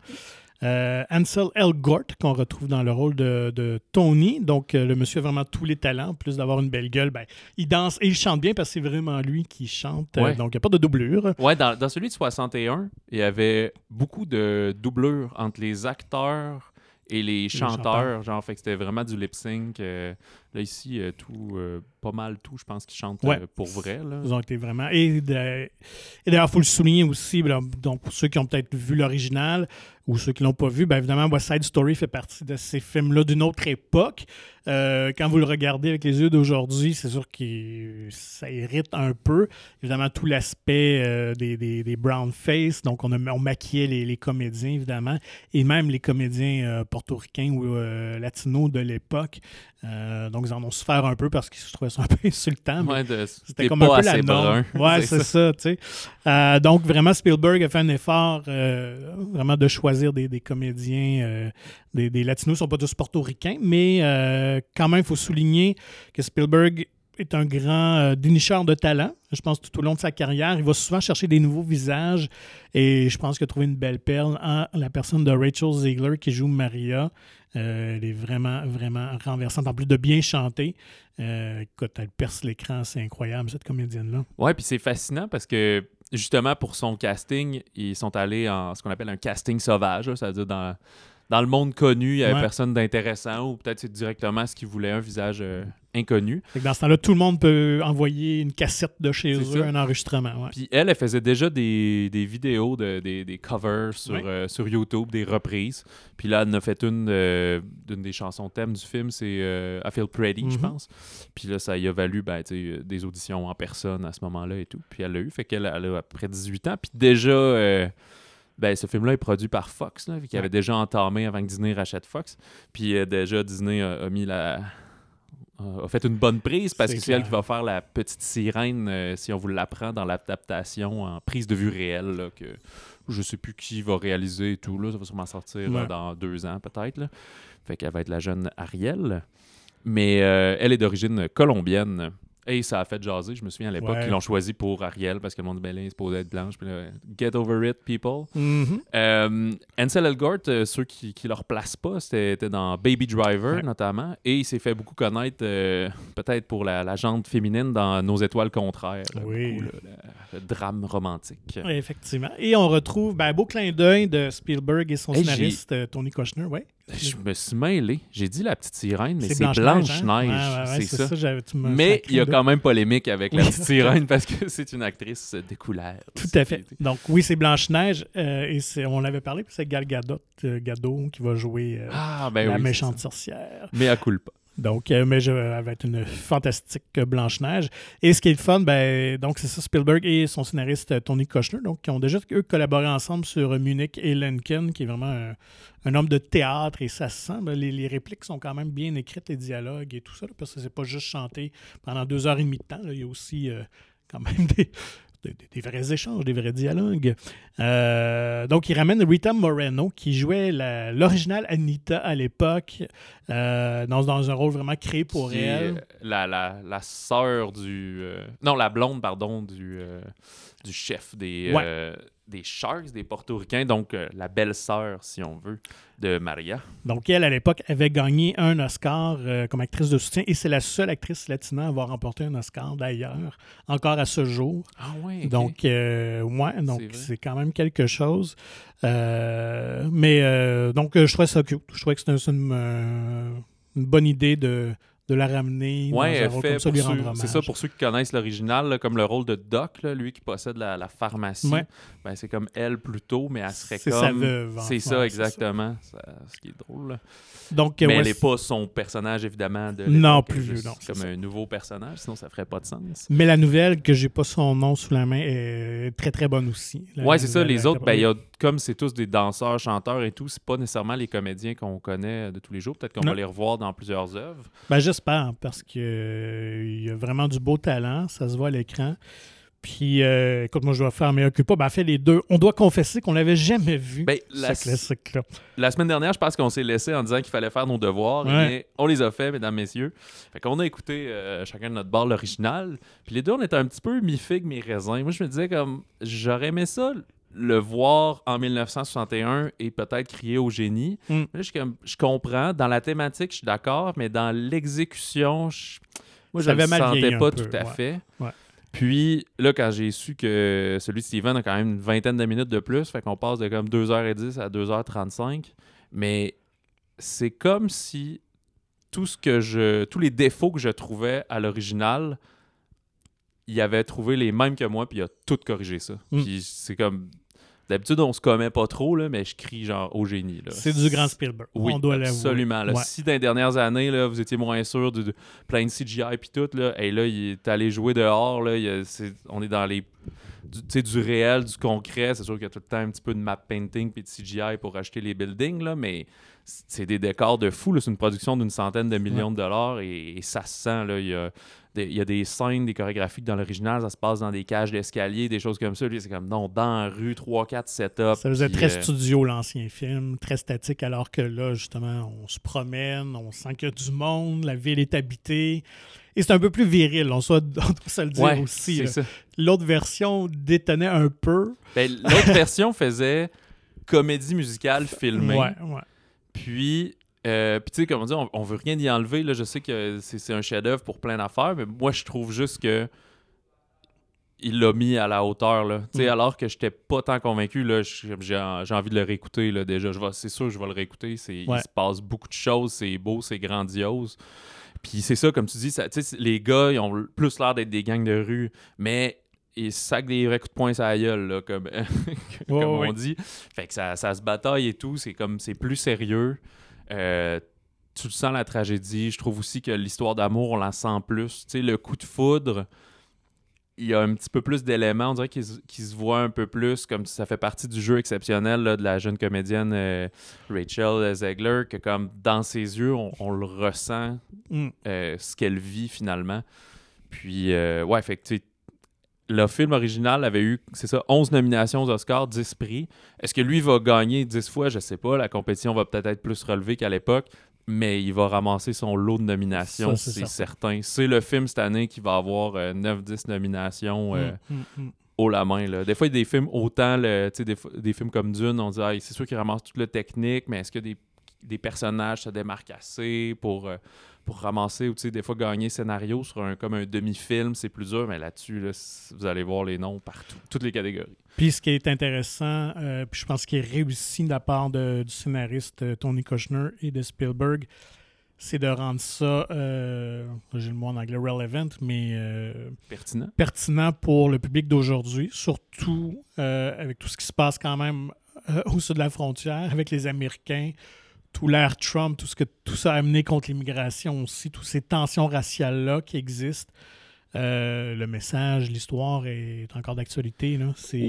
Speaker 1: Euh, Ansel Elgort, qu'on retrouve dans le rôle de, de Tony. Donc, euh, le monsieur a vraiment tous les talents. En plus d'avoir une belle gueule, ben, il danse et il chante bien parce que c'est vraiment lui qui chante. Euh, donc, il n'y a pas de doublure.
Speaker 2: Ouais, dans, dans celui de 61, il y avait beaucoup de doublures entre les acteurs et les chanteurs. Genre, fait que c'était vraiment du lip sync. euh, là, ici, euh, tout, euh, pas mal tout, je pense qu'ils chantent
Speaker 1: Ouais.
Speaker 2: pour vrai. Là.
Speaker 1: Ils ont été vraiment. Et, d'ailleurs, il faut le souligner aussi, là, donc pour ceux qui ont peut-être vu l'original ou ceux qui l'ont pas vu, bien évidemment, West Side Story fait partie de ces films-là d'une autre époque. Euh, quand vous le regardez avec les yeux d'aujourd'hui, c'est sûr que ça irrite un peu. Évidemment, tout l'aspect euh, des, des, des brown face, donc on, a, on maquillait les, les comédiens, évidemment, et même les comédiens euh, portoricains ou latinos de l'époque. Donc, ils en ont souffert un peu parce qu'ils se trouvaient ça un peu insultant.
Speaker 2: Ouais,
Speaker 1: c'était comme
Speaker 2: pas
Speaker 1: un peu
Speaker 2: assez
Speaker 1: la norme. Ouais, c'est ça, tu sais. Donc, vraiment, Spielberg a fait un effort vraiment de choisir des, comédiens. euh, des, des Latinos sont pas tous portoricains, mais euh, quand même, il faut souligner que Spielberg est un grand euh, dénicheur de talent. Je pense tout au long de sa carrière, il va souvent chercher des nouveaux visages et je pense qu'il a trouvé une belle perle en la personne de Rachel Ziegler qui joue Maria. Euh, elle est vraiment, vraiment renversante. En plus de bien chanter, euh, écoute, elle perce l'écran, c'est incroyable cette comédienne-là.
Speaker 2: Ouais, puis c'est fascinant parce que justement pour son casting, ils sont allés en ce qu'on appelle un casting sauvage, c'est-à-dire dans, dans le monde connu, il y avait
Speaker 1: Ouais.
Speaker 2: personne d'intéressant ou peut-être c'est directement ce qu'ils voulaient, un visage euh, inconnu.
Speaker 1: Dans ce temps-là, tout le monde peut envoyer une cassette de chez eux,
Speaker 2: ça.
Speaker 1: un enregistrement. ouais.
Speaker 2: Puis elle, elle faisait déjà des, des vidéos, de, des, des covers sur, euh, sur YouTube, des reprises. Puis là, elle en a fait une euh, d'une des chansons thème du film, c'est euh, I Feel Pretty, je
Speaker 1: Mhm.
Speaker 2: pense. Puis là, ça y a valu ben, des auditions en personne à ce moment-là et tout. Puis elle l'a eu, fait qu'elle elle a à peu près 18 ans. Puis déjà, euh, ben, ce film-là est produit par Fox, là, qui avait déjà entamé avant que Disney rachète Fox. Puis euh, déjà, Disney a, a mis la a a fait une bonne prise parce que c'est elle qui va faire la petite sirène euh, si on vous l'apprend dans l'adaptation en prise de vue réelle là, que je sais plus qui va réaliser et tout là, ça va sûrement sortir euh, dans deux ans peut-être fait qu'elle va être la jeune Ariel. Mais euh, elle est d'origine colombienne et ça a fait jaser, je me souviens à l'époque
Speaker 1: Ouais.
Speaker 2: qu'ils l'ont choisi pour Ariel parce que le monde ben est supposé être blanche puis là, get over it people
Speaker 1: Mhm.
Speaker 2: euh, Ansel Elgort, euh, ceux qui ne le replacent pas, c'était était dans Baby Driver
Speaker 1: Ouais.
Speaker 2: notamment, et il s'est fait beaucoup connaître euh, peut-être pour la, la jante féminine dans Nos étoiles contraires,
Speaker 1: Oui.
Speaker 2: beaucoup, le, le drame romantique.
Speaker 1: Oui, effectivement. Et on retrouve ben, un beau clin d'œil de Spielberg et son
Speaker 2: Hey,
Speaker 1: scénariste Tony Kushner. Ouais.
Speaker 2: Je me suis mêlé, j'ai dit la petite sirène, mais c'est
Speaker 1: Blanche-Neige, hein? Ouais, ouais, ouais,
Speaker 2: c'est ça. Mais il y a quand même polémique avec la petite sirène parce que c'est une actrice découlère.
Speaker 1: Tout à fait. Donc oui, c'est Blanche-Neige euh, et on l'avait parlé, puis c'est Gal Gadot, euh, Gadot qui va jouer euh,
Speaker 2: Ah, ben
Speaker 1: la
Speaker 2: oui.
Speaker 1: méchante sorcière.
Speaker 2: Mais à culpa.
Speaker 1: Donc, euh, mais je, être une fantastique Blanche-Neige. Et ce qui est le fun, ben, donc c'est ça, Spielberg et son scénariste euh, Tony Kushner, donc qui ont déjà eux collaboré ensemble sur euh, Munich et Lincoln, qui est vraiment un, homme de théâtre et ça se sent. ben, les, répliques sont quand même bien écrites, les dialogues et tout ça, parce que c'est pas juste chanté pendant deux heures et demie de temps. il y a aussi quand même des, des- des vrais échanges, des vrais dialogues. Euh, donc, il ramène Rita Moreno, qui jouait l'original Anita à l'époque, euh, dans, dans un rôle vraiment créé pour
Speaker 2: qui
Speaker 1: elle.
Speaker 2: la, la, la sœur du. euh, non, la blonde, pardon, du, du chef des,
Speaker 1: Ouais.
Speaker 2: Des Sharks, des Portoricains, donc euh, la belle-sœur, si on veut, de Maria.
Speaker 1: Donc, elle, à l'époque, avait gagné un Oscar euh, comme actrice de soutien et c'est la seule actrice latina à avoir remporté un Oscar d'ailleurs, encore à ce jour.
Speaker 2: Ah ouais.
Speaker 1: Donc, euh, ouais, donc
Speaker 2: C'est
Speaker 1: quand même quelque chose. Mais donc, je trouvais ça cute. Je trouvais que c'était une bonne idée de, de la ramener dans
Speaker 2: Ouais,
Speaker 1: un
Speaker 2: elle
Speaker 1: rôle
Speaker 2: fait
Speaker 1: comme ça,
Speaker 2: pour
Speaker 1: lui
Speaker 2: ceux-
Speaker 1: rendre
Speaker 2: c'est ça pour ceux qui connaissent l'original, comme le rôle de Doc, là, lui qui possède la, la pharmacie.
Speaker 1: Ouais.
Speaker 2: Ben, c'est comme elle plutôt, mais elle serait
Speaker 1: C'est
Speaker 2: comme.
Speaker 1: sa veuve, en
Speaker 2: C'est ça, exactement. Ça, ce qui est drôle. là.
Speaker 1: Donc,
Speaker 2: Mais
Speaker 1: ouais,
Speaker 2: elle n'est pas son personnage, évidemment. De
Speaker 1: Non, plus vieux, non, c'est
Speaker 2: Comme
Speaker 1: ça.
Speaker 2: un nouveau personnage, sinon ça ferait pas de sens.
Speaker 1: Mais la nouvelle, que j'ai pas son nom sous la main, est très très bonne aussi. La
Speaker 2: Ouais, c'est ça. Les
Speaker 1: euh,
Speaker 2: autres, ben, y a, comme c'est tous des danseurs, chanteurs et tout, c'est pas nécessairement les comédiens qu'on connaît de tous les jours. Peut-être qu'on va les revoir dans plusieurs œuvres.
Speaker 1: Ben, j'espère, parce que euh, il y a vraiment du beau talent, ça se voit à l'écran. Puis, euh, écoute, moi, je dois faire mes pas. Ben, fait les deux. On doit confesser qu'on l'avait jamais vu,
Speaker 2: Ben,
Speaker 1: ce
Speaker 2: la,
Speaker 1: classique-là.
Speaker 2: la semaine dernière, je pense qu'on s'est laissé en disant qu'il fallait faire nos devoirs.
Speaker 1: Ouais.
Speaker 2: Eh bien, on les a fait, mesdames, messieurs. Fait qu'on a écouté euh, chacun de notre bord l'original. Puis les deux, on était un petit peu mi-figue, mi-raisin. Moi, je me disais comme, j'aurais aimé ça le voir en 1961 et peut-être crier au génie.
Speaker 1: Mm.
Speaker 2: Là, je, je comprends. Dans la thématique, je suis d'accord, mais dans l'exécution, je, moi, je ne
Speaker 1: vieilli
Speaker 2: sentais
Speaker 1: un
Speaker 2: pas
Speaker 1: peu,
Speaker 2: tout à
Speaker 1: ouais.
Speaker 2: fait.
Speaker 1: Ouais.
Speaker 2: Puis là, quand j'ai su que celui de Steven a quand même une vingtaine de minutes de plus, fait qu'on passe de comme 2h10 à 2h35, mais c'est comme si tout ce que je tous les défauts que je trouvais à l'original, il avait trouvé les mêmes que moi puis il a tout corrigé ça.
Speaker 1: Mm.
Speaker 2: Puis c'est comme d'habitude on se commet pas trop là, mais je crie genre au génie là.
Speaker 1: C'est du grand Spielberg.
Speaker 2: Oui,
Speaker 1: on doit l'avouer.
Speaker 2: absolument. là.
Speaker 1: Ouais.
Speaker 2: Si dans les dernières années, là, vous étiez moins sûr de, de plein de CGI puis tout, là, et là, il est allé jouer dehors. Là, il on est dans les du, tu sais, du réel, du concret. C'est sûr qu'il y a tout le temps un petit peu de map painting puis de CGI pour acheter les buildings, là, mais c'est des décors de fou. C'est une production d'une centaine de millions de dollars et, et ça se sent. Là. Il, y a des, il y a des scènes, des chorégraphies dans l'original, ça se passe dans des cages d'escalier, des choses comme ça. Lui, c'est comme non, dans la rue, 3-4 setups.
Speaker 1: Ça faisait très
Speaker 2: euh,
Speaker 1: studio, l'ancien film, très statique, alors que là, justement, on se promène, on sent qu'il y a du monde, la ville est habitée. Et c'est un peu plus viril, on, soit- on doit se le dire
Speaker 2: ouais,
Speaker 1: aussi. L'autre version détonnait un peu.
Speaker 2: Ben, L'autre version faisait comédie musicale filmée.
Speaker 1: Ouais, ouais.
Speaker 2: Puis, euh, puis tu sais, comme on dit, on, on veut rien y enlever. Là, je sais que c'est un chef-d'œuvre pour plein d'affaires, mais moi, je trouve juste que il l'a mis à la hauteur. Là. Tu sais,
Speaker 1: Mm.
Speaker 2: Alors que j'étais pas tant convaincu, j'ai envie de le réécouter là, déjà. C'est sûr que je vais le réécouter.
Speaker 1: Ouais.
Speaker 2: Il se passe beaucoup de choses. C'est beau, c'est grandiose. Puis c'est ça, comme tu dis, ça, les gars, ils ont plus l'air d'être des gangs de rue, mais ils sacent des vrais coups de poing sur la gueule, là, comme, comme on dit. Fait que ça, ça se bataille et tout. C'est comme, c'est plus sérieux. Euh, tu le sens la tragédie. Je trouve aussi que l'histoire d'amour, on la sent plus. Tu sais, le coup de foudre, il y a un petit peu plus d'éléments. On dirait qu'il se- qu'il se voit un peu plus comme ça fait partie du jeu exceptionnel là, de la jeune comédienne euh, Rachel Zegler, que comme dans ses yeux, on, on le ressent,
Speaker 1: Mm.
Speaker 2: euh, ce qu'elle vit finalement. Puis, euh, ouais, fait que, le film original avait eu, c'est ça, 11 nominations aux Oscars, 10 prix. Est-ce que lui va gagner 10 fois? Je sais pas. La compétition va peut-être être plus relevée qu'à l'époque, mais il va ramasser son lot de nominations,
Speaker 1: c'est
Speaker 2: certain. C'est le film cette année qui va avoir euh, 9-10 nominations euh,
Speaker 1: Mm, mm, mm.
Speaker 2: haut la main. Là. Des fois, il y a des films autant, le- tu sais, des, des films comme Dune, on dit Ah, c'est sûr qu'il ramasse toute la technique, mais est-ce que des, des personnages se démarquent assez pour, euh, pour ramasser ou tu sais, des fois gagner scénario sur un comme un demi-film, c'est plus dur, mais là-dessus, là, vous allez voir les noms partout, toutes les catégories.
Speaker 1: Puis ce qui est intéressant, euh, puis je pense qu'il est réussi de la part de- du scénariste euh, Tony Kushner et de Spielberg, c'est de rendre ça, euh, j'ai le mot en anglais relevant, mais euh,
Speaker 2: Pertinent.
Speaker 1: pertinent pour le public d'aujourd'hui, surtout avec tout ce qui se passe quand même au sud de la frontière, avec les Américains, tout l'ère Trump, tout ce que tout ça a amené contre l'immigration aussi, toutes ces tensions raciales-là qui existent. Euh, le message, l'histoire est encore d'actualité.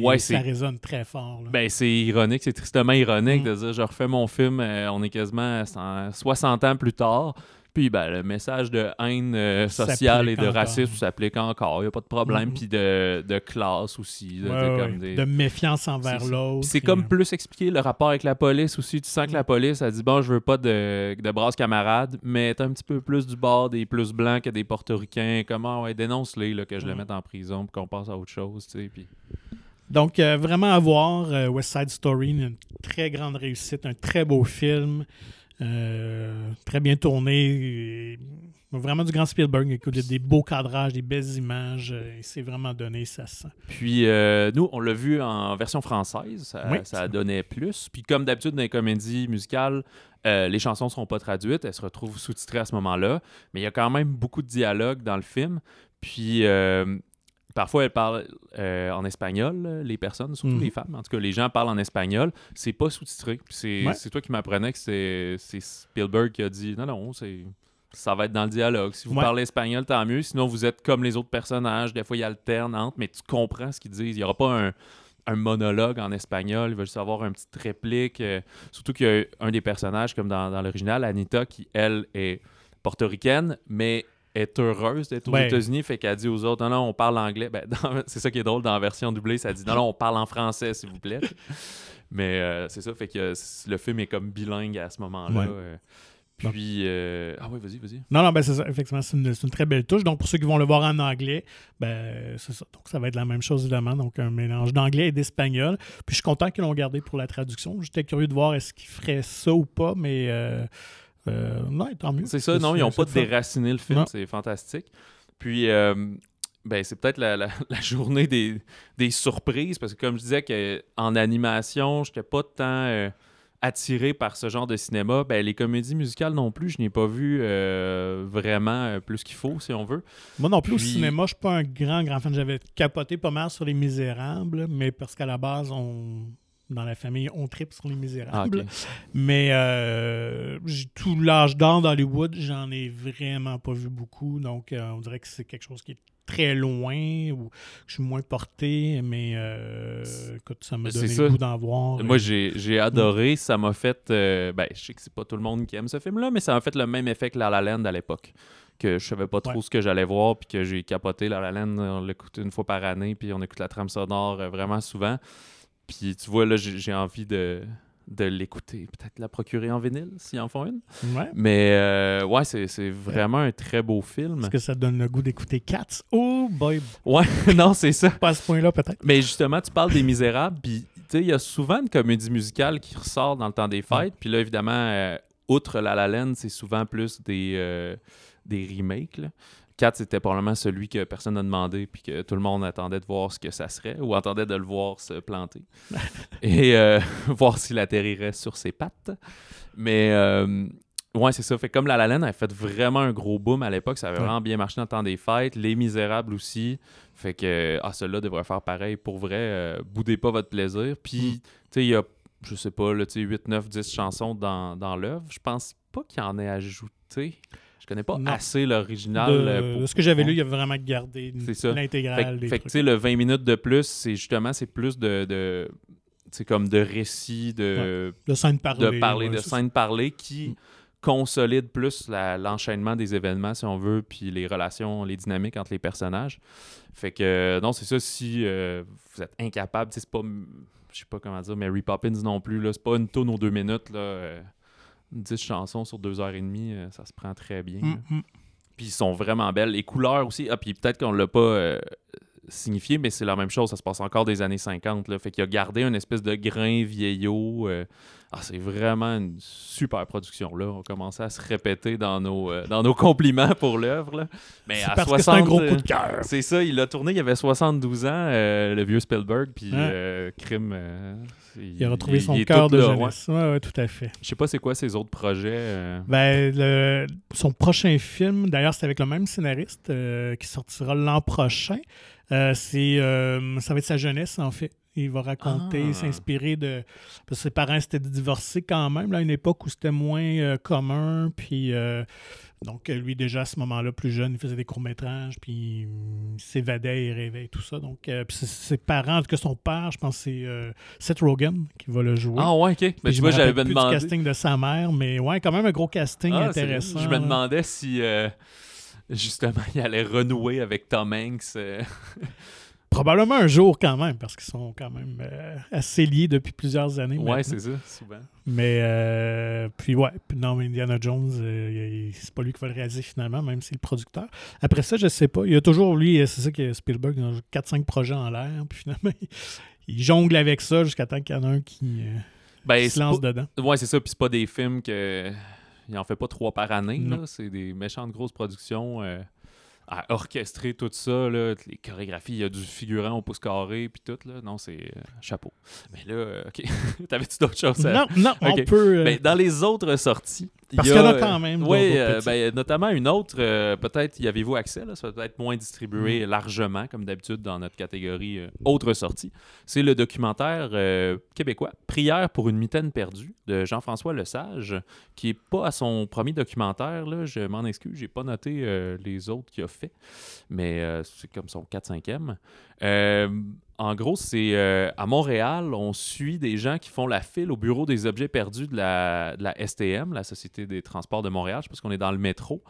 Speaker 2: Ouais,
Speaker 1: ça résonne très fort. là.
Speaker 2: Ben, c'est ironique, c'est tristement ironique
Speaker 1: Mm.
Speaker 2: de dire je refais mon film, euh, on est quasiment à 60 ans plus tard. Puis ben, le message de haine euh, sociale et de
Speaker 1: encore.
Speaker 2: racisme s'applique encore, il n'y a pas de problème.
Speaker 1: Mhm.
Speaker 2: Puis de, de classe aussi. de-
Speaker 1: Ouais,
Speaker 2: de
Speaker 1: ouais,
Speaker 2: comme des-
Speaker 1: De méfiance envers l'autre.
Speaker 2: C'est
Speaker 1: et,
Speaker 2: comme
Speaker 1: euh,
Speaker 2: plus expliqué le rapport avec la police aussi. Tu sens que la police a dit bon, je veux pas de, de brasse camarades, mais t'as un petit peu plus du bord des plus blancs que des portoricains. Comment, ouais, dénonce-les que je le
Speaker 1: Mm.
Speaker 2: mette en prison pour qu'on passe à autre chose. Tu sais, puis...
Speaker 1: Donc, euh, vraiment à voir. euh, West Side Story, une très grande réussite, un très beau film, euh, très bien tourné. vraiment du grand Spielberg. Écoute, il y a des beaux cadrages, des belles images. euh, c'est vraiment donné, ça se sent.
Speaker 2: Puis euh, nous, on l'a vu en version française, ça,
Speaker 1: Oui.
Speaker 2: ça donnait plus. Puis comme d'habitude dans les comédies musicales, euh, les chansons ne seront pas traduites, elles se retrouvent sous-titrées à ce moment-là. Mais il y a quand même beaucoup de dialogue dans le film. Puis euh, parfois, elles parlent euh, en espagnol, les personnes, surtout
Speaker 1: Mhm.
Speaker 2: les femmes. En tout cas, les gens parlent en espagnol. C'est pas sous-titré. C'est
Speaker 1: Ouais.
Speaker 2: toi qui m'apprenais que c'est Spielberg qui a dit non, non, c'est. Ça va être dans le dialogue. Si vous
Speaker 1: Ouais.
Speaker 2: parlez espagnol, tant mieux. Sinon, vous êtes comme les autres personnages. Des fois, ils alternent entre, mais tu comprends ce qu'ils disent. Il n'y aura pas un, un monologue en espagnol. Il va juste avoir une petite réplique. euh, surtout qu'il y a un des personnages, comme dans, dans l'original, Anita, qui, elle, est portoricaine, mais est heureuse d'être aux
Speaker 1: Ouais.
Speaker 2: États-Unis. Fait qu'elle dit aux autres, non, non, on parle anglais. Ben, c'est ça qui est drôle dans la version doublée. Ça dit, non, non, on parle en français, s'il vous plaît. mais euh, c'est ça. Fait que euh, le film est comme bilingue à ce moment-là.
Speaker 1: Ouais.
Speaker 2: euh. Puis, euh, ah oui, vas-y, vas-y.
Speaker 1: Non, non, ben c'est ça. Effectivement, c'est une, c'est une très belle touche. Donc, pour ceux qui vont le voir en anglais, ben c'est ça. Donc, ça va être la même chose, évidemment. Donc, un mélange d'anglais et d'espagnol. Puis, je suis content qu'ils l'ont gardé pour la traduction. J'étais curieux de voir est-ce qu'ils feraient ça ou pas, mais euh, tant mieux.
Speaker 2: C'est ça, non, ils n'ont pas déraciné le film, c'est fantastique. Puis, euh, ben, c'est peut-être la, la- la journée des, des surprises, parce que comme je disais que en animation, je n'étais pas tant euh, attiré par ce genre de cinéma. Ben, les comédies musicales non plus, je n'ai pas vu euh, vraiment plus qu'il faut, si on veut.
Speaker 1: Moi non plus au cinéma, je suis pas un grand, grand fan. J'avais capoté pas mal sur Les Misérables, mais parce qu'à la base, on dans la famille, on tripe sur Les
Speaker 2: Ah,
Speaker 1: Misérables.
Speaker 2: ok.
Speaker 1: Mais euh, tout l'âge d'or d'Hollywood, j'en ai vraiment pas vu beaucoup. Donc, euh, on dirait que c'est quelque chose qui est très loin ou que je suis moins porté. Mais euh, écoute, ça m'a donné
Speaker 2: ça.
Speaker 1: le goût d'en voir.
Speaker 2: Moi,
Speaker 1: Euh,
Speaker 2: j'ai j'ai adoré. Ça m'a fait. ben, je sais que c'est pas tout le monde qui aime ce film-là, mais ça m'a fait le même effet que La La Land à l'époque. Que je savais pas trop
Speaker 1: Ouais.
Speaker 2: ce que j'allais voir, puis que j'ai capoté La La Land. On l'écoute une fois par année, puis on écoute la trame sonore vraiment souvent. Puis tu vois, là, j'ai envie de, de l'écouter. Peut-être la procurer en vinyle, s'ils en font une.
Speaker 1: ouais.
Speaker 2: Mais euh, ouais, c'est c'est vraiment un très beau film.
Speaker 1: Est-ce que ça donne le goût d'écouter Cats? Oh boy,
Speaker 2: Ouais, non, c'est ça.
Speaker 1: pas à ce point-là peut-être.
Speaker 2: Mais justement, tu parles des Misérables, puis tu sais, il y a souvent une comédie musicale qui ressort dans le temps des fêtes. Puis là, évidemment, euh, outre La La Land, c'est souvent plus des, euh, des remakes. Là. Cat, c'était probablement celui que personne n'a demandé, puis que tout le monde attendait de voir ce que ça serait, ou attendait de le voir se planter. Et euh, voir s'il atterrirait sur ses pattes. Mais euh, ouais, c'est ça. Fait comme La La Land a fait vraiment un gros boom à l'époque, ça avait
Speaker 1: Ouais.
Speaker 2: vraiment bien marché dans le temps des fêtes. Les Misérables aussi. Fait que, ah, celui-là devrait faire pareil. Pour vrai, euh, boudez pas votre plaisir. Puis, tu sais, il y a, je sais pas, là, tu sais, 8, 9, 10 chansons dans, dans l'œuvre. Je pense pas qu'il en ait ajouté. Je connais pas
Speaker 1: Non.
Speaker 2: assez l'original.
Speaker 1: De,
Speaker 2: euh, pour-
Speaker 1: de ce que j'avais lu, il y a vraiment gardé.
Speaker 2: Fait,
Speaker 1: l'intégrale
Speaker 2: que-
Speaker 1: des
Speaker 2: fait que, tu
Speaker 1: trucs.
Speaker 2: sais, le 20 minutes de plus, c'est justement, c'est plus de. de c'est comme de récits, de,
Speaker 1: De scène parlée.
Speaker 2: de parler,
Speaker 1: ouais,
Speaker 2: de scènes parlées qui
Speaker 1: Mm.
Speaker 2: consolident plus l'enchaînement des événements, si on veut, puis les relations, les dynamiques entre les personnages. Fait que, euh, non, c'est ça, si euh, vous êtes incapable, c'est pas, je sais pas comment dire, Mary Poppins non plus, là, c'est pas une tonne aux deux minutes, là, euh, 10 chansons sur deux heures et demie, euh, ça se prend très bien.
Speaker 1: Mm, mm.
Speaker 2: Puis ils sont vraiment belles. Les couleurs aussi. Ah, puis peut-être qu'on l'a pas euh, signifié, mais c'est la même chose. Ça se passe encore des années 50. Là. Fait qu'il a gardé une espèce de grain vieillot. euh. Ah, c'est vraiment une super production. Là. On commençait à se répéter dans nos, euh, dans nos compliments pour l'œuvre. Mais à
Speaker 1: parce
Speaker 2: 60,
Speaker 1: que c'est un gros
Speaker 2: euh,
Speaker 1: coup de cœur.
Speaker 2: C'est ça, il a tourné, il avait 72 ans, euh, le vieux Spielberg, puis Crime.
Speaker 1: Il a retrouvé
Speaker 2: il-
Speaker 1: son cœur de
Speaker 2: là,
Speaker 1: jeunesse. Ouais, ouais, tout à fait.
Speaker 2: Je sais pas c'est quoi ses autres projets.
Speaker 1: Ben, le- son prochain film, d'ailleurs, c'est avec le même scénariste qui sortira l'an prochain. Euh, c'est, euh, ça va être sa jeunesse, en fait. Il va raconter,
Speaker 2: Ah.
Speaker 1: s'inspirer de. Parce que ses parents s'étaient divorcés quand même, là, à une époque où c'était moins euh, commun. Puis, donc, lui, déjà, à ce moment-là, plus jeune, il faisait des courts-métrages, puis il s'évadait, il rêvait et tout ça. Donc, euh, puis ses parents, en tout cas, son père, je pense que c'est Seth Rogen qui va le jouer.
Speaker 2: Ah ouais, ok.
Speaker 1: Puis
Speaker 2: tu
Speaker 1: je
Speaker 2: vois,
Speaker 1: me
Speaker 2: j'avais demandé.
Speaker 1: du casting de sa mère, mais ouais, quand même un gros casting
Speaker 2: Ah,
Speaker 1: intéressant.
Speaker 2: Je me demandais si justement il allait renouer avec Tom Hanks. euh.
Speaker 1: Probablement un jour quand même, parce qu'ils sont quand même euh, assez liés depuis plusieurs années.
Speaker 2: Ouais,
Speaker 1: maintenant.
Speaker 2: c'est ça, souvent.
Speaker 1: Mais euh, puis ouais, puis non, mais Indiana Jones, euh, c'est pas lui qui va le réaliser finalement, même si c'est le producteur. Après ça, je sais pas. Il y a toujours lui, c'est ça que Spielberg, il a 4-5 projets en l'air, puis finalement, il, jongle avec ça jusqu'à temps qu'il y en a un qui,
Speaker 2: Ben,
Speaker 1: qui se lance
Speaker 2: pas-
Speaker 1: dedans.
Speaker 2: Ouais, c'est ça. Puis c'est pas des films que. Il en fait pas trois par année. Là. C'est des méchantes grosses productions. euh, à orchestrer tout ça, là, les chorégraphies, il y a du figurant au pouce carré, puis tout. Là. Non, c'est euh, chapeau. Mais là, euh, OK. T'avais-tu d'autres choses à...
Speaker 1: Non, non, on
Speaker 2: Ok.
Speaker 1: peut.
Speaker 2: Ben, dans les autres sorties.
Speaker 1: Parce
Speaker 2: il
Speaker 1: qu'il y en a
Speaker 2: euh,
Speaker 1: quand même
Speaker 2: Oui,
Speaker 1: d'autres petites.
Speaker 2: ben, notamment une autre, euh, peut-être y avez-vous accès, là, ça va être moins distribué
Speaker 1: Mm.
Speaker 2: largement, comme d'habitude dans notre catégorie euh, autre sortie. C'est le documentaire euh, québécois Prière pour une mitaine perdue de Jean-François Lesage, qui est pas à son premier documentaire. Là, je m'en excuse, j'ai pas noté euh, les autres qu'il a fait, mais euh, c'est comme son 4-5e. En gros, c'est euh, à Montréal, on suit des gens qui font la file au bureau des objets perdus de la, de la STM, la Société des Transports de Montréal. Je pense qu'on est dans le métro.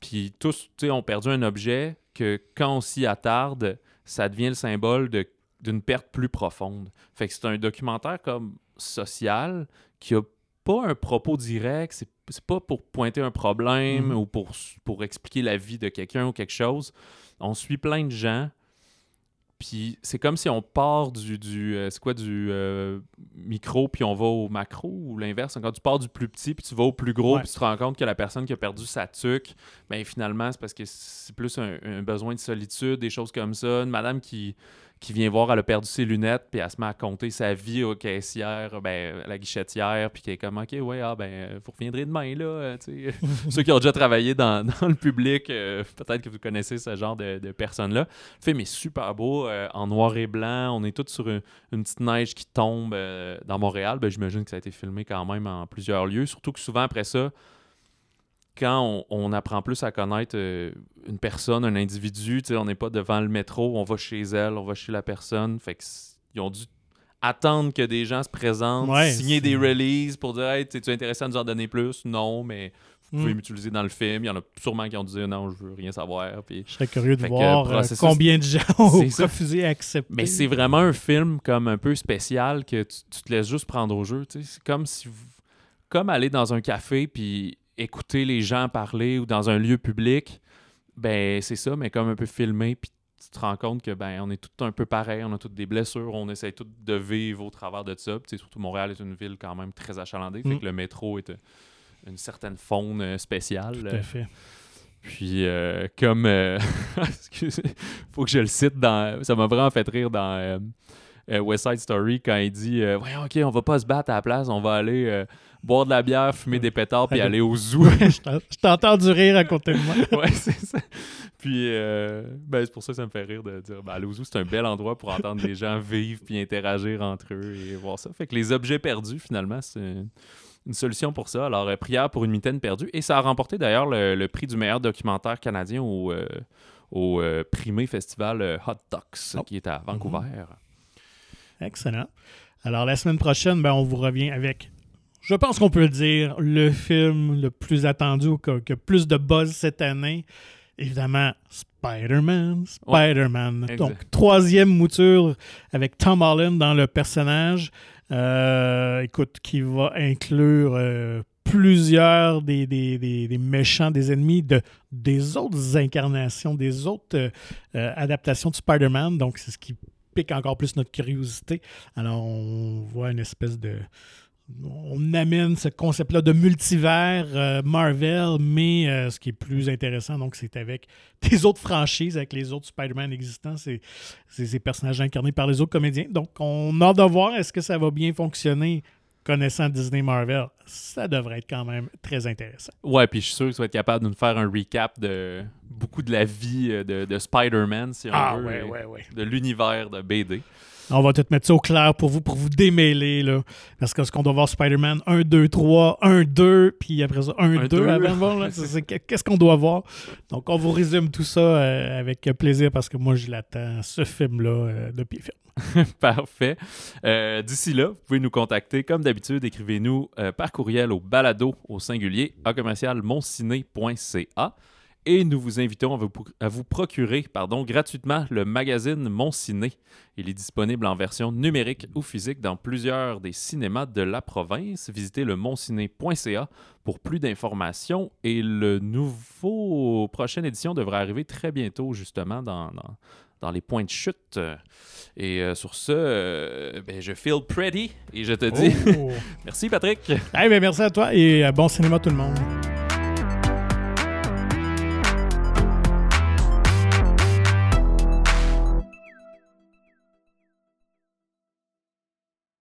Speaker 2: Puis tous, tu sais, ont perdu un objet que quand on s'y attarde, ça devient le symbole de- d'une perte plus profonde. Fait que c'est un documentaire comme social qui a pas un propos direct, c'est c'est pas pour pointer un problème
Speaker 1: Mhm.
Speaker 2: ou pour, pour expliquer la vie de quelqu'un ou quelque chose. On suit plein de gens. Puis c'est comme si on part du, du euh, c'est quoi, du euh, micro, puis on va au macro, ou l'inverse. Quand tu pars du plus petit, puis tu vas au plus gros, puis tu te rends compte que la personne qui a perdu sa tuque, ben finalement, c'est parce que c'est plus un, un besoin de solitude, des choses comme ça. Une madame qui, qui vient voir, elle a perdu ses lunettes, puis elle se met à compter sa vie aux caissières, ben, à la guichetière, puis qui est comme, OK, ouais, ah, ben, vous reviendrez demain, là. euh. Ceux qui ont déjà travaillé dans, dans le public, euh, peut-être que vous connaissez ce genre de, de personnes-là. Le film est super beau, euh, en noir et blanc. On est tous sur une, une petite neige qui tombe euh, dans Montréal. Ben, J'imagine que ça a été filmé quand même en plusieurs lieux. Surtout que souvent, après ça, quand on, on apprend plus à connaître euh, une personne, un individu, on n'est pas devant le métro, on va chez elle, on va chez la personne. Fait que ils ont dû attendre que des gens se présentent,
Speaker 1: Ouais,
Speaker 2: signer des releases pour dire Hey, tu es intéressé à nous en donner plus? Non, mais vous pouvez
Speaker 1: Mm.
Speaker 2: m'utiliser dans le film. Il y en a sûrement qui ont dit non, je veux rien savoir. Puis...
Speaker 1: Je serais curieux de
Speaker 2: Fait
Speaker 1: voir euh,
Speaker 2: processus-
Speaker 1: combien de gens ont refusé à accepter.
Speaker 2: Mais c'est vraiment un film comme un peu spécial que tu, tu te laisses juste prendre au jeu. C'est comme si vous- comme aller dans un café puis écouter les gens parler ou dans un lieu public. Ben c'est ça, mais comme un peu filmé puis tu te rends compte que ben on est tous un peu pareil, on a toutes des blessures, on essaie tous de vivre au travers de ça. Puis, surtout Montréal est une ville quand même très achalandée, fait
Speaker 1: Mm.
Speaker 2: que le métro est euh, une certaine faune euh, spéciale.
Speaker 1: Tout à fait.
Speaker 2: Puis, euh, comme. euh, excusez, faut que je le cite dans. Ça m'a vraiment fait rire dans euh, West Side Story quand il dit Voyons, OK, on va pas se battre à la place, on va aller boire de la bière, fumer des pétards, puis aller au zoo.
Speaker 1: je t'en- je t'entends du rire à côté de moi.
Speaker 2: ouais, c'est ça. Puis, euh, ben, c'est pour ça que ça me fait rire de dire ben, aller au zoo, c'est un bel endroit pour entendre les gens vivre puis interagir entre eux et voir ça. Fait que les objets perdus, finalement, c'est une- solution pour ça. Alors, euh, Prière pour une mitaine perdue. Et ça a remporté d'ailleurs le, le prix du meilleur documentaire canadien au, euh, au euh, primé festival euh, Hot Docs,
Speaker 1: Oh.
Speaker 2: qui est à Vancouver.
Speaker 1: Excellent. Alors, la semaine prochaine, ben, on vous revient avec, je pense qu'on peut le dire, le film le plus attendu, que, que plus de buzz cette année. Évidemment, Spider-Man. Spider-Man. Donc, troisième mouture avec Tom Holland dans le personnage. Euh, écoute, qui va inclure euh, plusieurs des, des- des- des méchants, des ennemis de, des autres incarnations, des autres euh, adaptations de Spider-Man. Donc, c'est ce qui pique encore plus notre curiosité. Alors, on voit une espèce de. On amène ce concept-là de multivers euh, Marvel, mais euh, ce qui est plus intéressant, donc, c'est avec des autres franchises, avec les autres Spider-Man existants. C'est ces personnages incarnés par les autres comédiens. Donc, on a de voir est-ce que ça va bien fonctionner connaissant Disney Marvel? Ça devrait être quand même très intéressant.
Speaker 2: Ouais, puis je suis sûr que tu vas être capable de nous faire un recap de beaucoup de la vie euh, de, de Spider-Man, si on veut, et
Speaker 1: ouais.
Speaker 2: de l'univers de BD.
Speaker 1: On va tout mettre ça au clair pour vous, pour vous démêler. Là. Parce que ce qu'on doit voir Spider-Man 1, 2, 3, 1, 2, puis après ça 1,
Speaker 2: Un,
Speaker 1: 2
Speaker 2: deux.
Speaker 1: avant de voir. là. C'est- c'est- Qu'est-ce qu'on doit voir? Donc, on vous résume tout ça euh, avec plaisir parce que moi, je l'attends, ce film-là, euh, de pied ferme.
Speaker 2: Parfait. Euh, D'ici là, vous pouvez nous contacter. Comme d'habitude, écrivez-nous euh, par courriel au balado au singulier à commercial monciné.ca. Et nous vous invitons à vous, à vous procurer pardon, gratuitement le magazine Mon Ciné. Il est disponible en version numérique ou physique dans plusieurs des cinémas de la province. Visitez le monciné.ca pour plus d'informations. Et le nouveau prochaine édition devrait arriver très bientôt, justement, dans, dans, dans les points de chute. Et euh, sur ce, euh, ben, je feel pretty et je te dis
Speaker 1: Oh.
Speaker 2: merci Patrick.
Speaker 1: Eh merci à toi et bon cinéma tout le monde.